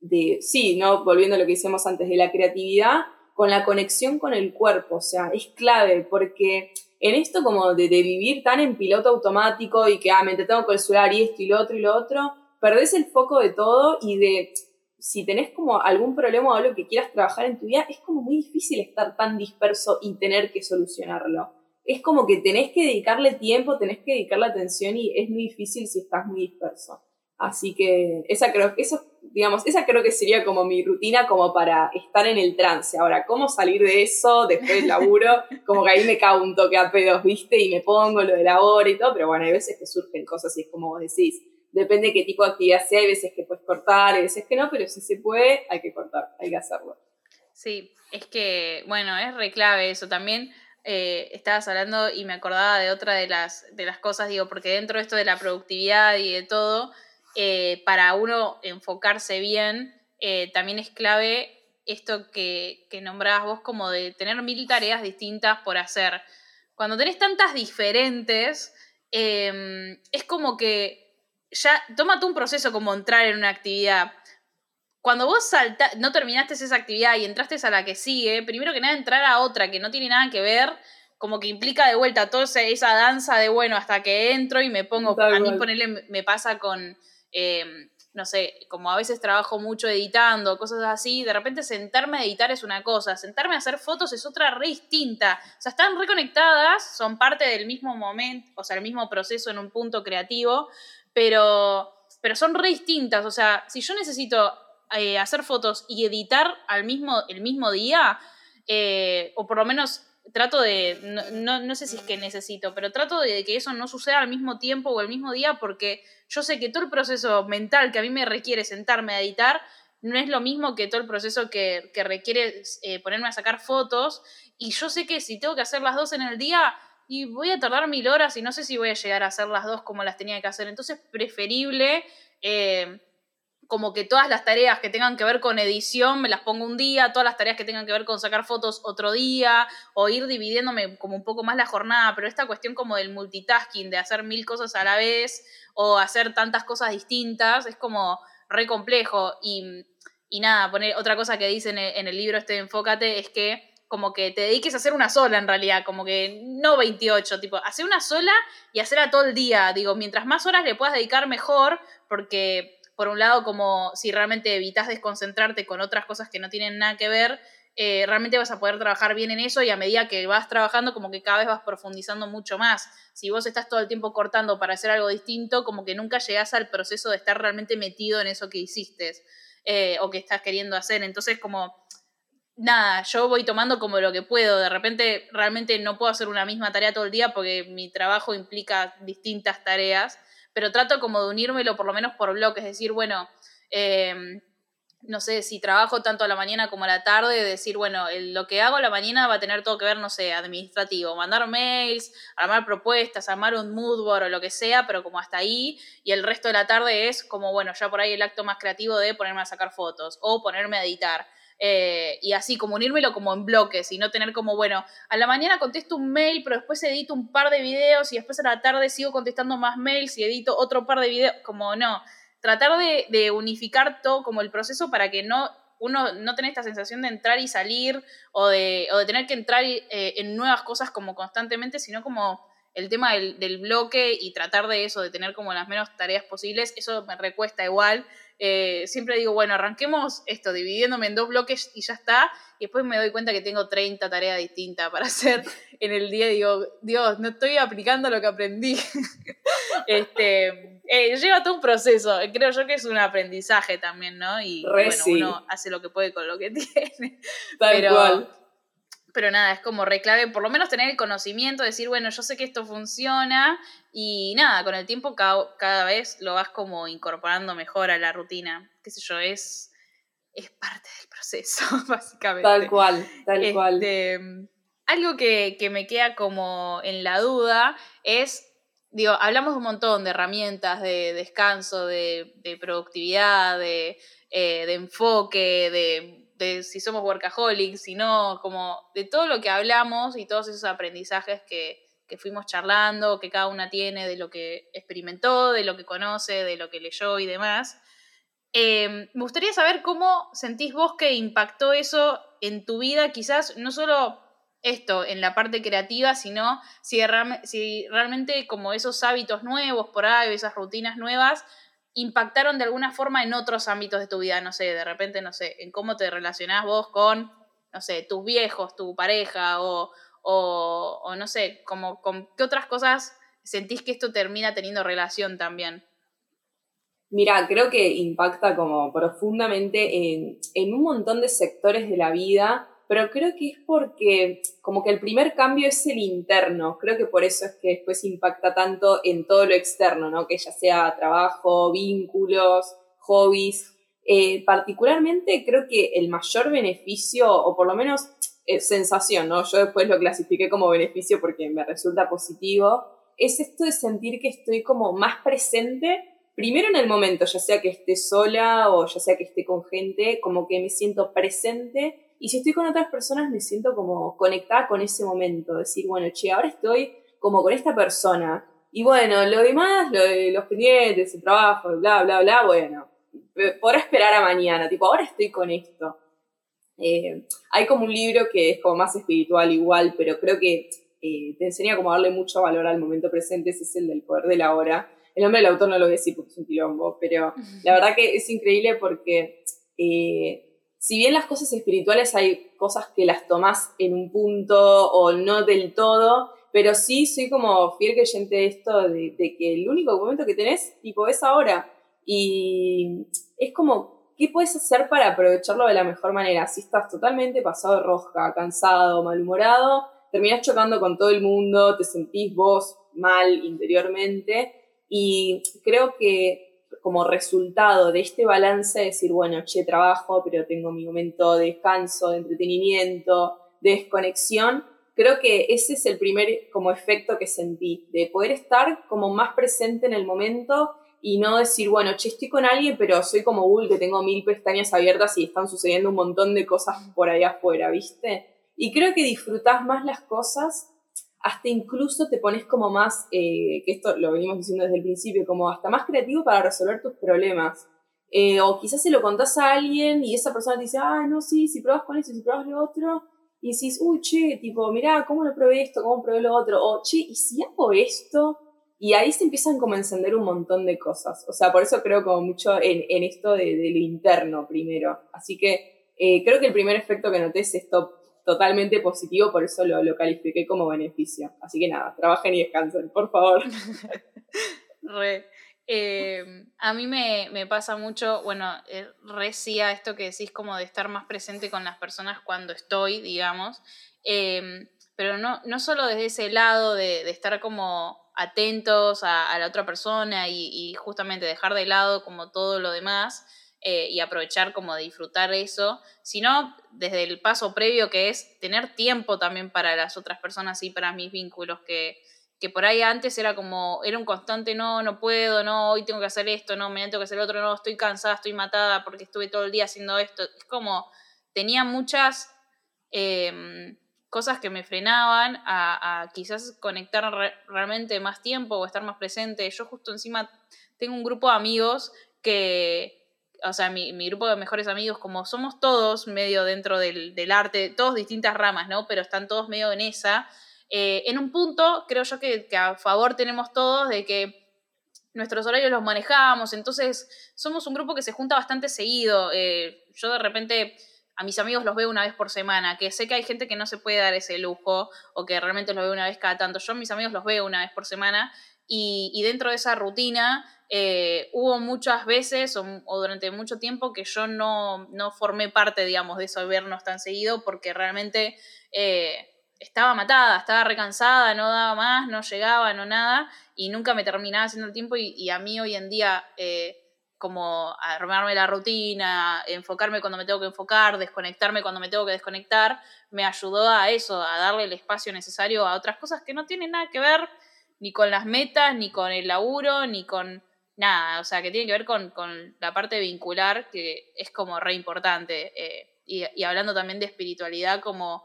S2: de, sí, ¿no? volviendo a lo que decíamos antes, de la creatividad con la conexión con el cuerpo, o sea, es clave porque en esto como de, vivir tan en piloto automático y que, ah, me tengo que celular y esto y lo otro y lo otro, perdés el foco de todo y de, si tenés como algún problema o algo que quieras trabajar en tu vida, es como muy difícil estar tan disperso y tener que solucionarlo. Es como que tenés que dedicarle tiempo, tenés que dedicarle atención y es muy difícil si estás muy disperso. Así que esa creo, eso, digamos, esa creo que sería como mi rutina como para estar en el trance. Ahora, ¿cómo salir de eso después del laburo? Como que ahí me cago un toque a pedos, ¿viste? Y me pongo lo de la hora y todo, pero bueno, hay veces que surgen cosas y es como vos decís. Depende de qué tipo de actividad sea, hay veces que puedes cortar, hay veces que no, pero si se puede, hay que cortar, hay que hacerlo.
S1: Sí, es que, bueno, es re clave eso también. Eh, estabas hablando y me acordaba de otra de las, de las cosas, digo, porque dentro de esto de la productividad y de todo, eh, para uno enfocarse bien, eh, también es clave esto que, que nombrabas vos como de tener mil tareas distintas por hacer. Cuando tenés tantas diferentes, em, es como que ya, tómate un proceso como entrar en una actividad. Cuando vos salta, no terminaste esa actividad y entraste a la que sigue, primero que nada entrar a otra que no tiene nada que ver, como que implica de vuelta toda esa danza de bueno, hasta que entro y me pongo, a mí ponerle, me pasa con, Em, no sé, como a veces trabajo mucho editando, cosas así, de repente sentarme a editar es una cosa, sentarme a hacer fotos es otra re distinta. O sea, están reconectadas, son parte del mismo momento, o sea, el mismo proceso en un punto creativo, pero, pero son re distintas. O sea, si yo necesito eh, hacer fotos y editar al mismo, el mismo día, eh, o por lo menos trato de, no, no, sé si es que necesito, pero trato de que eso no suceda al mismo tiempo o el mismo día porque yo sé que todo el proceso mental que a mí me requiere sentarme a editar no es lo mismo que todo el proceso que, requiere eh, ponerme a sacar fotos. Y yo sé que si tengo que hacer las dos en el día, y voy a tardar mil horas y no sé si voy a llegar a hacer las dos como las tenía que hacer. Entonces, preferible eh, como que todas las tareas que tengan que ver con edición me las pongo un día, todas las tareas que tengan que ver con sacar fotos otro día, o ir dividiéndome como un poco más la jornada, pero esta cuestión como del multitasking, de hacer mil cosas a la vez o hacer tantas cosas distintas, es como re complejo. Y, y nada, poner otra cosa que dice en el, libro este Enfócate es que como que te dediques a hacer una sola en realidad, como que no 28, tipo, hacer una sola y hacerla todo el día. Digo, mientras más horas le puedas dedicar mejor, porque por un lado, como si realmente evitas desconcentrarte con otras cosas que no tienen nada que ver, eh, realmente vas a poder trabajar bien en eso y a medida que vas trabajando, como que cada vez vas profundizando mucho más. Si vos estás todo el tiempo cortando para hacer algo distinto, como que nunca llegás al proceso de estar realmente metido en eso que hiciste eh, o que estás queriendo hacer. Entonces, como nada, yo voy tomando como lo que puedo. De repente realmente no puedo hacer una misma tarea todo el día porque mi trabajo implica distintas tareas, pero trato como de unírmelo por lo menos por bloques, es decir, bueno, em, no sé, si trabajo tanto a la mañana como a la tarde, decir, bueno, lo que hago a la mañana va a tener todo que ver, no sé, administrativo, mandar mails, armar propuestas, armar un mood board o lo que sea, pero como hasta ahí, y el resto de la tarde es como, bueno, ya por ahí el acto más creativo de ponerme a sacar fotos o ponerme a editar. Eh, y así, como unírmelo como en bloques y no tener como, bueno, a la mañana contesto un mail, pero después edito un par de videos y después a la tarde sigo contestando más mails y edito otro par de videos, como no, tratar de, unificar todo como el proceso para que no uno no tenga esta sensación de entrar y salir o de, o de tener que entrar eh, en nuevas cosas como constantemente, sino como el tema del, bloque y tratar de eso, de tener como las menos tareas posibles, eso me recuesta igual. Eh, siempre digo, bueno, arranquemos esto, dividiéndome en dos bloques y ya está. Y después me doy cuenta que tengo 30 tareas distintas para hacer en el día digo, Dios, no estoy aplicando lo que aprendí. este, eh, lleva todo un proceso, creo yo que es un aprendizaje también, ¿no? Y bueno, uno hace lo que puede con lo que tiene.
S2: Tal
S1: Pero,
S2: cual
S1: pero nada, es como reclave, por lo menos tener el conocimiento, decir, bueno, yo sé que esto funciona y nada, con el tiempo cada, vez lo vas como incorporando mejor a la rutina, qué sé yo, es, es parte del proceso, básicamente.
S2: Tal cual, tal cual.
S1: Este, algo que, me queda como en la duda es, digo, hablamos un montón de herramientas, de descanso, de, productividad, de, eh, de enfoque, de si somos workaholics, si no, como de todo lo que hablamos y todos esos aprendizajes que, fuimos charlando, que cada una tiene de lo que experimentó, de lo que conoce, de lo que leyó y demás. Eh, me gustaría saber cómo sentís vos que impactó eso en tu vida, quizás no solo esto en la parte creativa, sino si, si realmente como esos hábitos nuevos por ahí, esas rutinas nuevas, impactaron de alguna forma en otros ámbitos de tu vida, no sé, de repente, no sé, en cómo te relacionás vos con, no sé, tus viejos, tu pareja, o, o, no sé, como, con qué otras cosas sentís que esto termina teniendo relación también.
S2: Mira, creo que impacta como profundamente en, en un montón de sectores de la vida pero creo que es porque como que el primer cambio es el interno, creo que por eso es que después impacta tanto en todo lo externo, ¿no? Que ya sea trabajo, vínculos, hobbies. Eh, particularmente creo que el mayor beneficio, o por lo menos eh, sensación, ¿no? Yo después lo clasifiqué como beneficio porque me resulta positivo, es esto de sentir que estoy como más presente primero en el momento, ya sea que esté sola o ya sea que esté con gente, como que me siento presente y si estoy con otras personas me siento como conectada con ese momento, decir, bueno, che, ahora estoy como con esta persona. Y bueno, lo demás, lo de los pendientes, el trabajo, bla, bla, bla, bueno, podrá esperar a mañana, tipo, ahora estoy con esto. Eh, hay como un libro que es como más espiritual igual, pero creo que eh, te enseña como darle mucho valor al momento presente, ese es el del poder de la hora. El nombre del autor no lo voy a decir porque es un quilombo, pero la verdad que es increíble porque eh, si bien las cosas espirituales hay cosas que las tomás en un punto o no del todo, pero sí soy como fiel creyente de esto, de, que el único momento que tenés, tipo, es ahora. Y es como, ¿qué puedes hacer para aprovecharlo de la mejor manera? Si estás totalmente pasado de rosca, cansado, malhumorado, terminás chocando con todo el mundo, te sentís vos mal interiormente. Y creo que como resultado de este balance, decir, bueno, che, trabajo, pero tengo mi momento de descanso, de entretenimiento, de desconexión, creo que ese es el primer como efecto que sentí, de poder estar como más presente en el momento y no decir, bueno, che, estoy con alguien, pero soy como Google que tengo mil pestañas abiertas y están sucediendo un montón de cosas por ahí afuera, ¿viste? Y creo que disfrutás más las cosas, hasta incluso te pones como más, eh, que esto lo venimos diciendo desde el principio, como hasta más creativo para resolver tus problemas. Eh, o quizás se lo contás a alguien y esa persona te dice, ah, no, sí, si pruebas con eso, si pruebas lo otro, y decís, uy, che, tipo, mirá, ¿cómo lo probé esto? ¿Cómo probé lo otro? O, che, ¿y si hago esto? Y ahí se empiezan como a encender un montón de cosas. O sea, por eso creo como mucho en, en esto de, lo interno primero. Así que eh, creo que el primer efecto que noté es esto totalmente positivo, por eso lo, lo califiqué como beneficio. Así que nada, trabajen y descansen, por favor.
S1: Re. Eh, a mí me, me, pasa mucho, bueno, eh, recía esto que decís como de estar más presente con las personas cuando estoy, digamos, eh, pero no, no solo desde ese lado de, de estar como atentos a, la otra persona y, justamente dejar de lado como todo lo demás eh, y aprovechar como de disfrutar eso, sino desde el paso previo que es tener tiempo también para las otras personas y para mis vínculos que, que por ahí antes era como, era un constante, no, no puedo, no, hoy tengo que hacer esto, no, mañana tengo que hacer otro, no, estoy cansada, estoy matada porque estuve todo el día haciendo esto. Es como, tenía muchas... Em, cosas que me frenaban a, quizás conectar realmente más tiempo o estar más presente. Yo justo encima tengo un grupo de amigos que, o sea, mi, grupo de mejores amigos, como somos todos medio dentro del, arte, todos distintas ramas, ¿no? Pero están todos medio en esa. Eh, en un punto, creo yo que, a favor tenemos todos de que nuestros horarios los manejamos, entonces somos un grupo que se junta bastante seguido. Eh, yo de repente a mis amigos los veo una vez por semana, que sé que hay gente que no se puede dar ese lujo o que realmente los veo una vez cada tanto. Yo a mis amigos los veo una vez por semana y, dentro de esa rutina eh, hubo muchas veces o, durante mucho tiempo que yo no, formé parte, digamos, de eso vernos tan seguido porque realmente eh, estaba matada, estaba recansada, no daba más, no llegaba, no nada y nunca me terminaba haciendo el tiempo y, a mí hoy en día... Eh, como armarme la rutina, enfocarme cuando me tengo que enfocar, desconectarme cuando me tengo que desconectar, me ayudó a eso, a darle el espacio necesario a otras cosas que no tienen nada que ver ni con las metas, ni con el laburo, ni con nada, o sea, que tienen que ver con, la parte vincular, que es como re importante. Eh, y, hablando también de espiritualidad, como,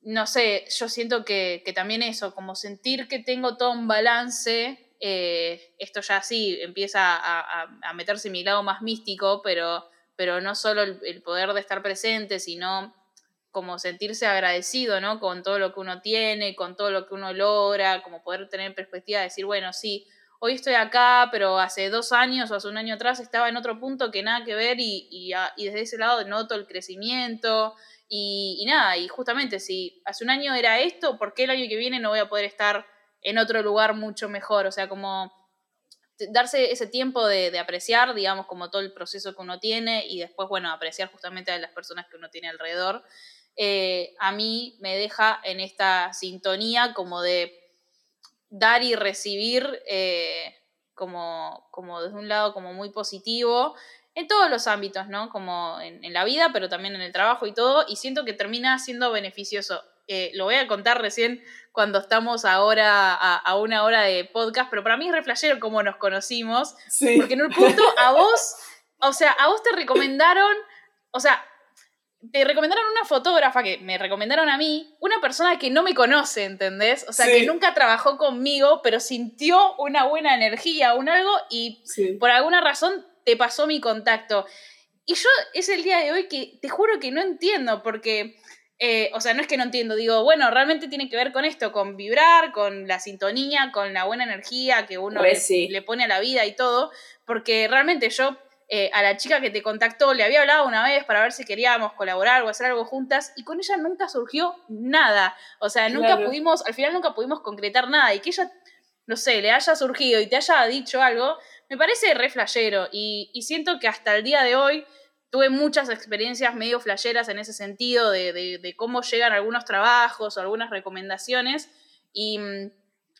S1: no sé, yo siento que, que también eso, como sentir que tengo todo un balance eh, esto ya sí empieza a, meterse en mi lado más místico, pero, pero no solo el, poder de estar presente, sino como sentirse agradecido, ¿no? Con todo lo que uno tiene, con todo lo que uno logra, como poder tener perspectiva de decir, bueno, sí, hoy estoy acá, pero hace dos años o hace un año atrás estaba en otro punto que nada que ver y, desde ese lado noto el crecimiento y, y, nada, y justamente si hace un año era esto, ¿por qué el año que viene no voy a poder estar en otro lugar mucho mejor, o sea, como darse ese tiempo de, apreciar, digamos, como todo el proceso que uno tiene y después, bueno, apreciar justamente a las personas que uno tiene alrededor, eh, a mí me deja en esta sintonía como de dar y recibir eh, como, como desde un lado como muy positivo en todos los ámbitos, ¿no? Como en, en, la vida, pero también en el trabajo y todo, y siento que termina siendo beneficioso. Eh, lo voy a contar recién cuando estamos ahora a, una hora de podcast, pero para mí es reflejero cómo nos conocimos, porque en un punto a vos, o sea, a vos te recomendaron, o sea, te recomendaron una fotógrafa que me recomendaron a mí, una persona que no me conoce, ¿entendés? O sea, que nunca trabajó conmigo, pero sintió una buena energía, un algo, y por alguna razón te pasó mi contacto. Y yo es el día de hoy que te juro que no entiendo, porque eh, o sea, no es que no entiendo, digo, bueno, realmente tiene que ver con esto, con vibrar, con la sintonía, con la buena energía que uno le, pone a la vida y todo, porque realmente yo eh, a la chica que te contactó le había hablado una vez para ver si queríamos colaborar o hacer algo juntas y con ella nunca surgió nada, o sea, nunca pudimos, al final nunca pudimos concretar nada y que ella, no sé, le haya surgido y te haya dicho algo, me parece re flashero y, y siento que hasta el día de hoy tuve muchas experiencias medio flasheras en ese sentido de, cómo llegan algunos trabajos o algunas recomendaciones y,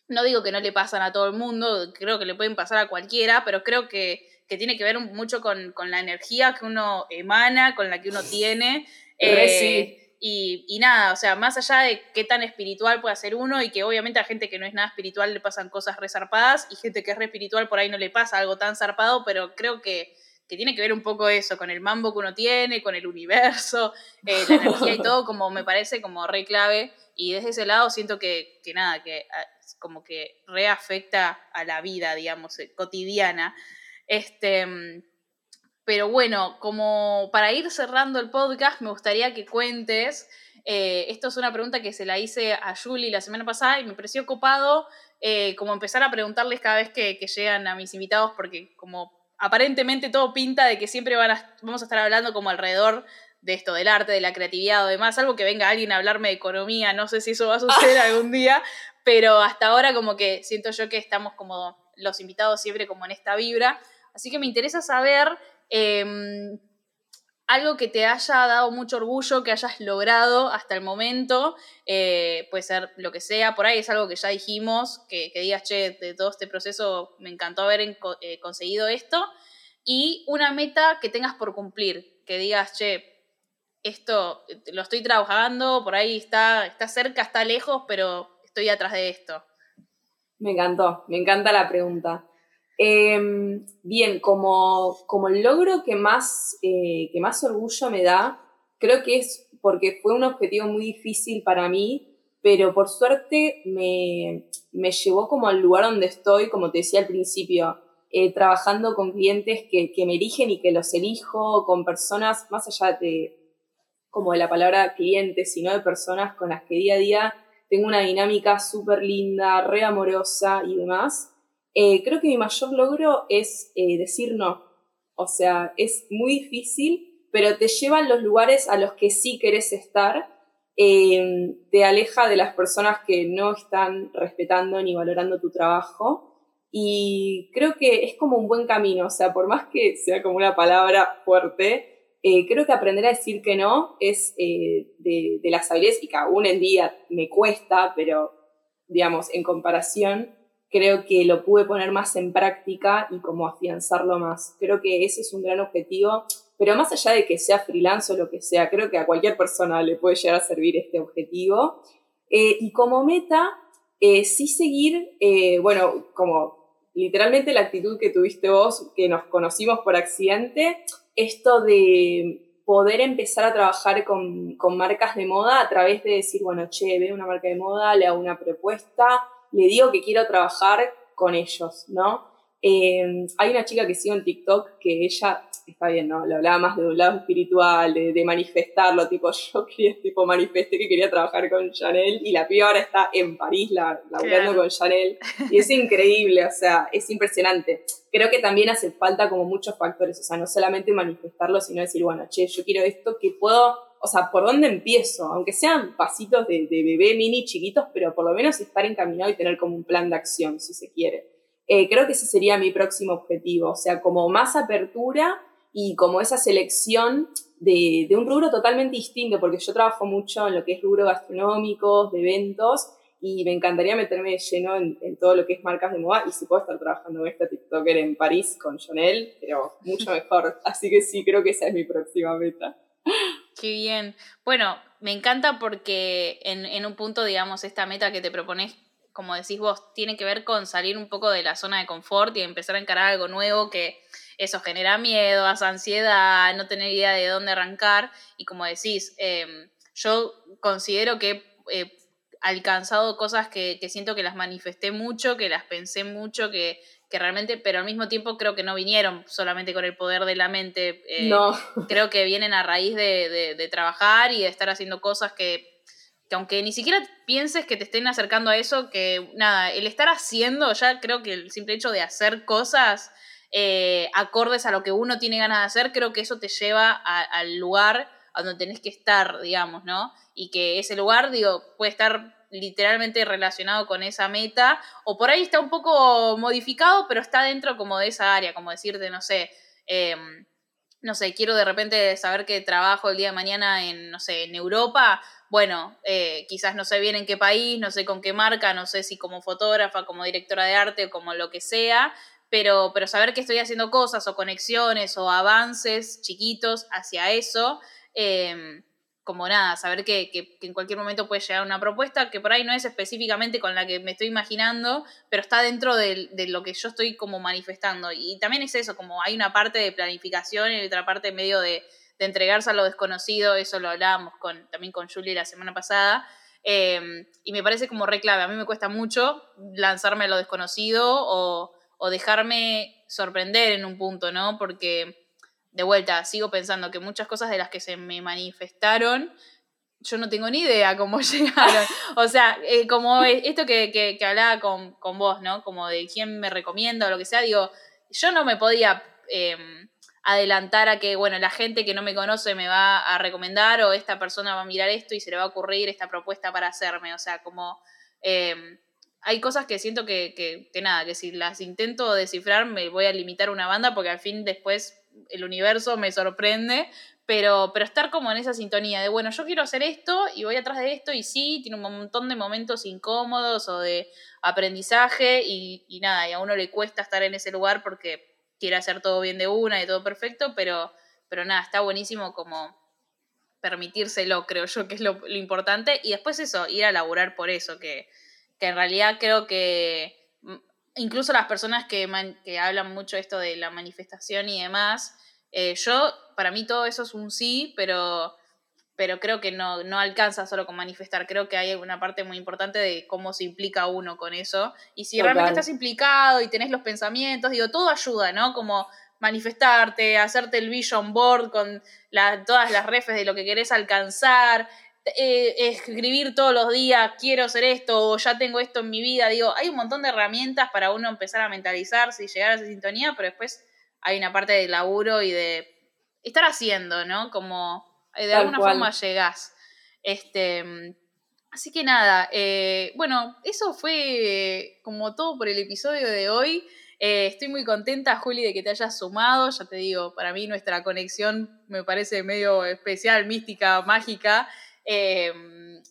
S1: no digo que no le pasan a todo el mundo, creo que le pueden pasar a cualquiera, pero creo que, tiene que ver mucho con, la energía que uno emana, con la que uno tiene. Eh, y, nada, o sea, más allá de qué tan espiritual puede ser uno y que obviamente a gente que no es nada espiritual le pasan cosas resarpadas y gente que es re espiritual por ahí no le pasa algo tan zarpado, pero creo que, tiene que ver un poco eso, con el mambo que uno tiene, con el universo, eh, la energía y todo, como me parece como re clave. Y desde ese lado siento que, que nada, que ah, como que reafecta a la vida, digamos, eh, cotidiana. Este, pero bueno, como para ir cerrando el podcast, me gustaría que cuentes, eh, esto es una pregunta que se la hice a Julie la semana pasada y me pareció copado eh, como empezar a preguntarles cada vez que, llegan a mis invitados, porque como aparentemente todo pinta de que siempre van vamos a estar hablando como alrededor de esto, del arte, de la creatividad o demás, algo que venga alguien a hablarme de economía, no sé si eso va a suceder algún día, pero hasta ahora como que siento yo que estamos como los invitados siempre como en esta vibra, así que me interesa saber em, algo que te haya dado mucho orgullo, que hayas logrado hasta el momento, eh, puede ser lo que sea, por ahí es algo que ya dijimos, que, digas, che, de todo este proceso me encantó haber eh, conseguido esto, y una meta que tengas por cumplir, que digas, che, esto lo estoy trabajando, por ahí está, está cerca, está lejos, pero estoy atrás de esto?
S2: Me encantó, me encanta la pregunta. Em, bien, como, como el logro que más, eh, que más orgullo me da, creo que es porque fue un objetivo muy difícil para mí, pero por suerte me, llevó como al lugar donde estoy, como te decía al principio, eh, trabajando con clientes que, que, me eligen y que los elijo, con personas, más allá de como de la palabra cliente, sino de personas con las que día a día tengo una dinámica súper linda, re amorosa y demás. Eh, creo que mi mayor logro es eh, decir no. O sea, es muy difícil, pero te llevan los lugares a los que sí querés estar. Eh, te aleja de las personas que no están respetando ni valorando tu trabajo. Y creo que es como un buen camino. O sea, por más que sea como una palabra fuerte, eh, creo que aprender a decir que no es eh, de, las habilidades y que aún en día me cuesta, pero digamos, en comparación, creo que lo pude poner más en práctica y como afianzarlo más. Creo que ese es un gran objetivo, pero más allá de que sea freelance o lo que sea, creo que a cualquier persona le puede llegar a servir este objetivo. Eh, y como meta, sí seguir, bueno, como literalmente la actitud que tuviste vos, que nos conocimos por accidente, esto de poder empezar a trabajar con, marcas de moda a través de decir, bueno, che, veo una marca de moda, le hago una propuesta, le digo que quiero trabajar con ellos, ¿no? Eh, hay una chica que sigo en TikTok que ella está bien, ¿no? Lo hablaba más de un lado espiritual, de, manifestarlo, tipo, yo quería, tipo, manifesté que quería trabajar con Chanel y la piba ahora está en París la, laburando con Chanel y es increíble, o sea, es impresionante. Creo que también hace falta como muchos factores, o sea, no solamente manifestarlo, sino decir, bueno, che, yo quiero esto, que puedo, o sea, ¿por dónde empiezo? Aunque sean pasitos de, de bebé mini chiquitos, pero por lo menos estar encaminado y tener como un plan de acción, si se quiere. Eh, creo que ese sería mi próximo objetivo, o sea, como más apertura y como esa selección de, un rubro totalmente distinto, porque yo trabajo mucho en lo que es rubro gastronómicos, de eventos, y me encantaría meterme lleno en, todo lo que es marcas de moda, y si puedo estar trabajando con esta TikToker en París con Jonel, pero mucho mejor. Así que sí, creo que esa es mi próxima meta.
S1: Qué bien. Bueno, me encanta porque en, en un punto, digamos, esta meta que te propones como decís vos, tiene que ver con salir un poco de la zona de confort y empezar a encarar algo nuevo que eso genera miedo, hace ansiedad, no tener idea de dónde arrancar. Y como decís, em, yo considero que he alcanzado cosas que, siento que las manifesté mucho, que las pensé mucho, que, realmente, pero al mismo tiempo creo que no vinieron solamente con el poder de la mente.
S2: Eh, no.
S1: Creo que vienen a raíz de trabajar y de estar haciendo cosas que que aunque ni siquiera pienses que te estén acercando a eso, que nada, el estar haciendo, ya creo que el simple hecho de hacer cosas eh, acordes a lo que uno tiene ganas de hacer, creo que eso te lleva al lugar a donde tenés que estar, digamos, ¿no? Y que ese lugar, digo, puede estar literalmente relacionado con esa meta, o por ahí está un poco modificado, pero está dentro como de esa área, como decirte, no sé, em, no sé, quiero de repente saber que trabajo el día de mañana en, no sé, en Europa, bueno, eh, quizás no sé bien en qué país, no sé con qué marca, no sé si como fotógrafa, como directora de arte o como lo que sea, pero, pero saber que estoy haciendo cosas o conexiones o avances chiquitos hacia eso, em, como nada, saber que, que, en cualquier momento puede llegar una propuesta que por ahí no es específicamente con la que me estoy imaginando, pero está dentro de, lo que yo estoy como manifestando. Y también es eso, como hay una parte de planificación y otra parte medio de, de entregarse a lo desconocido, eso lo hablábamos con, también con Julie la semana pasada, em, y me parece como re clave. A mí me cuesta mucho lanzarme a lo desconocido o, o dejarme sorprender en un punto, ¿no? Porque de vuelta, sigo pensando que muchas cosas de las que se me manifestaron, yo no tengo ni idea cómo llegaron. O sea, eh, como esto que, que, hablaba con, con, vos, ¿no? Como de quién me recomienda o lo que sea, digo, yo no me podía em, adelantar a que, bueno, la gente que no me conoce me va a recomendar o esta persona va a mirar esto y se le va a ocurrir esta propuesta para hacerme. O sea, como... Em, hay cosas que siento que, que, que, nada, que si las intento descifrar me voy a limitar una banda porque al fin después el universo me sorprende, pero, pero estar como en esa sintonía de, bueno, yo quiero hacer esto y voy atrás de esto y sí, tiene un montón de momentos incómodos o de aprendizaje y, y nada, y a uno le cuesta estar en ese lugar porque quiere hacer todo bien de una y todo perfecto, pero, pero nada, está buenísimo como permitírselo, creo yo que es lo, importante, y después eso, ir a laburar por eso, que que en realidad creo que incluso las personas que, que hablan mucho esto de la manifestación y demás, eh, yo, para mí todo eso es un sí, pero, pero creo que no, no alcanza solo con manifestar, creo que hay una parte muy importante de cómo se implica uno con eso, y si realmente estás implicado y tenés los pensamientos, digo, todo ayuda, ¿no? Como manifestarte, hacerte el vision board con la, todas las refes de lo que querés alcanzar, eh, escribir todos los días, quiero hacer esto, o ya tengo esto en mi vida. Digo, hay un montón de herramientas para uno empezar a mentalizarse y llegar a esa sintonía, pero después hay una parte de laburo y de estar haciendo, ¿no? Como eh, de alguna forma llegás. Este, así que nada, eh, bueno, eso fue como todo por el episodio de hoy. estoy muy contenta, Juli, de que te hayas sumado. Ya te digo, para mí nuestra conexión me parece medio especial, mística, mágica. Eh,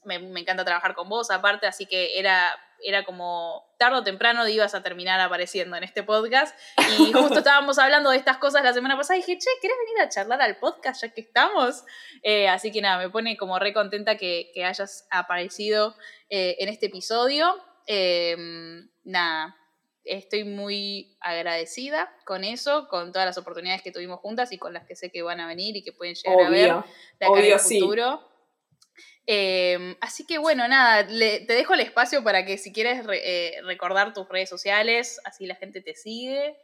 S1: me, encanta trabajar con vos, aparte, así que era, era como tarde o temprano ibas a terminar apareciendo en este podcast. Y justo estábamos hablando de estas cosas la semana pasada y dije, che, ¿querés venir a charlar al podcast ya que estamos? Eh, así que nada, me pone como re contenta que, hayas aparecido eh, en este episodio. nada, estoy muy agradecida con eso, con todas las oportunidades que tuvimos juntas y con las que sé que van a venir y que pueden llegar a ver de acá en el futuro. Em, así que bueno, nada, te dejo el espacio para que si quieres eh, recordar tus redes sociales, así la gente te sigue.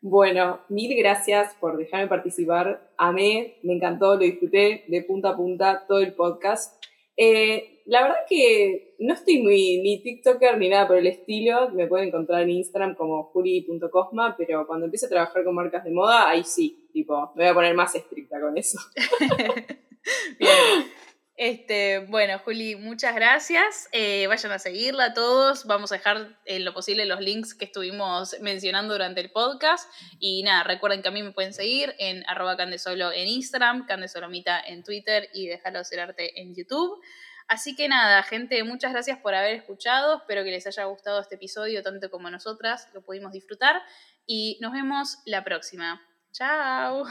S2: Bueno, mil gracias por dejarme participar. Amé, me encantó, lo disfruté de punta a punta todo el podcast. Eh, la verdad que no estoy muy ni TikToker ni nada por el estilo. Me pueden encontrar en Instagram como juri.cosma, pero cuando empiece a trabajar con marcas de moda, ahí sí, tipo, me voy a poner más estricta con eso.
S1: Bien. Este, bueno, Juli, muchas gracias. Eh, vayan a seguirla todos. Vamos a dejar en lo posible los links que estuvimos mencionando durante el podcast. Y nada, recuerden que a mí me pueden seguir en arroba candesolo en Instagram, candesolomita en Twitter y déjalo hacer arte en YouTube. Así que nada, gente, muchas gracias por haber escuchado. Espero que les haya gustado este episodio tanto como nosotras lo pudimos disfrutar. Y nos vemos la próxima. Chao.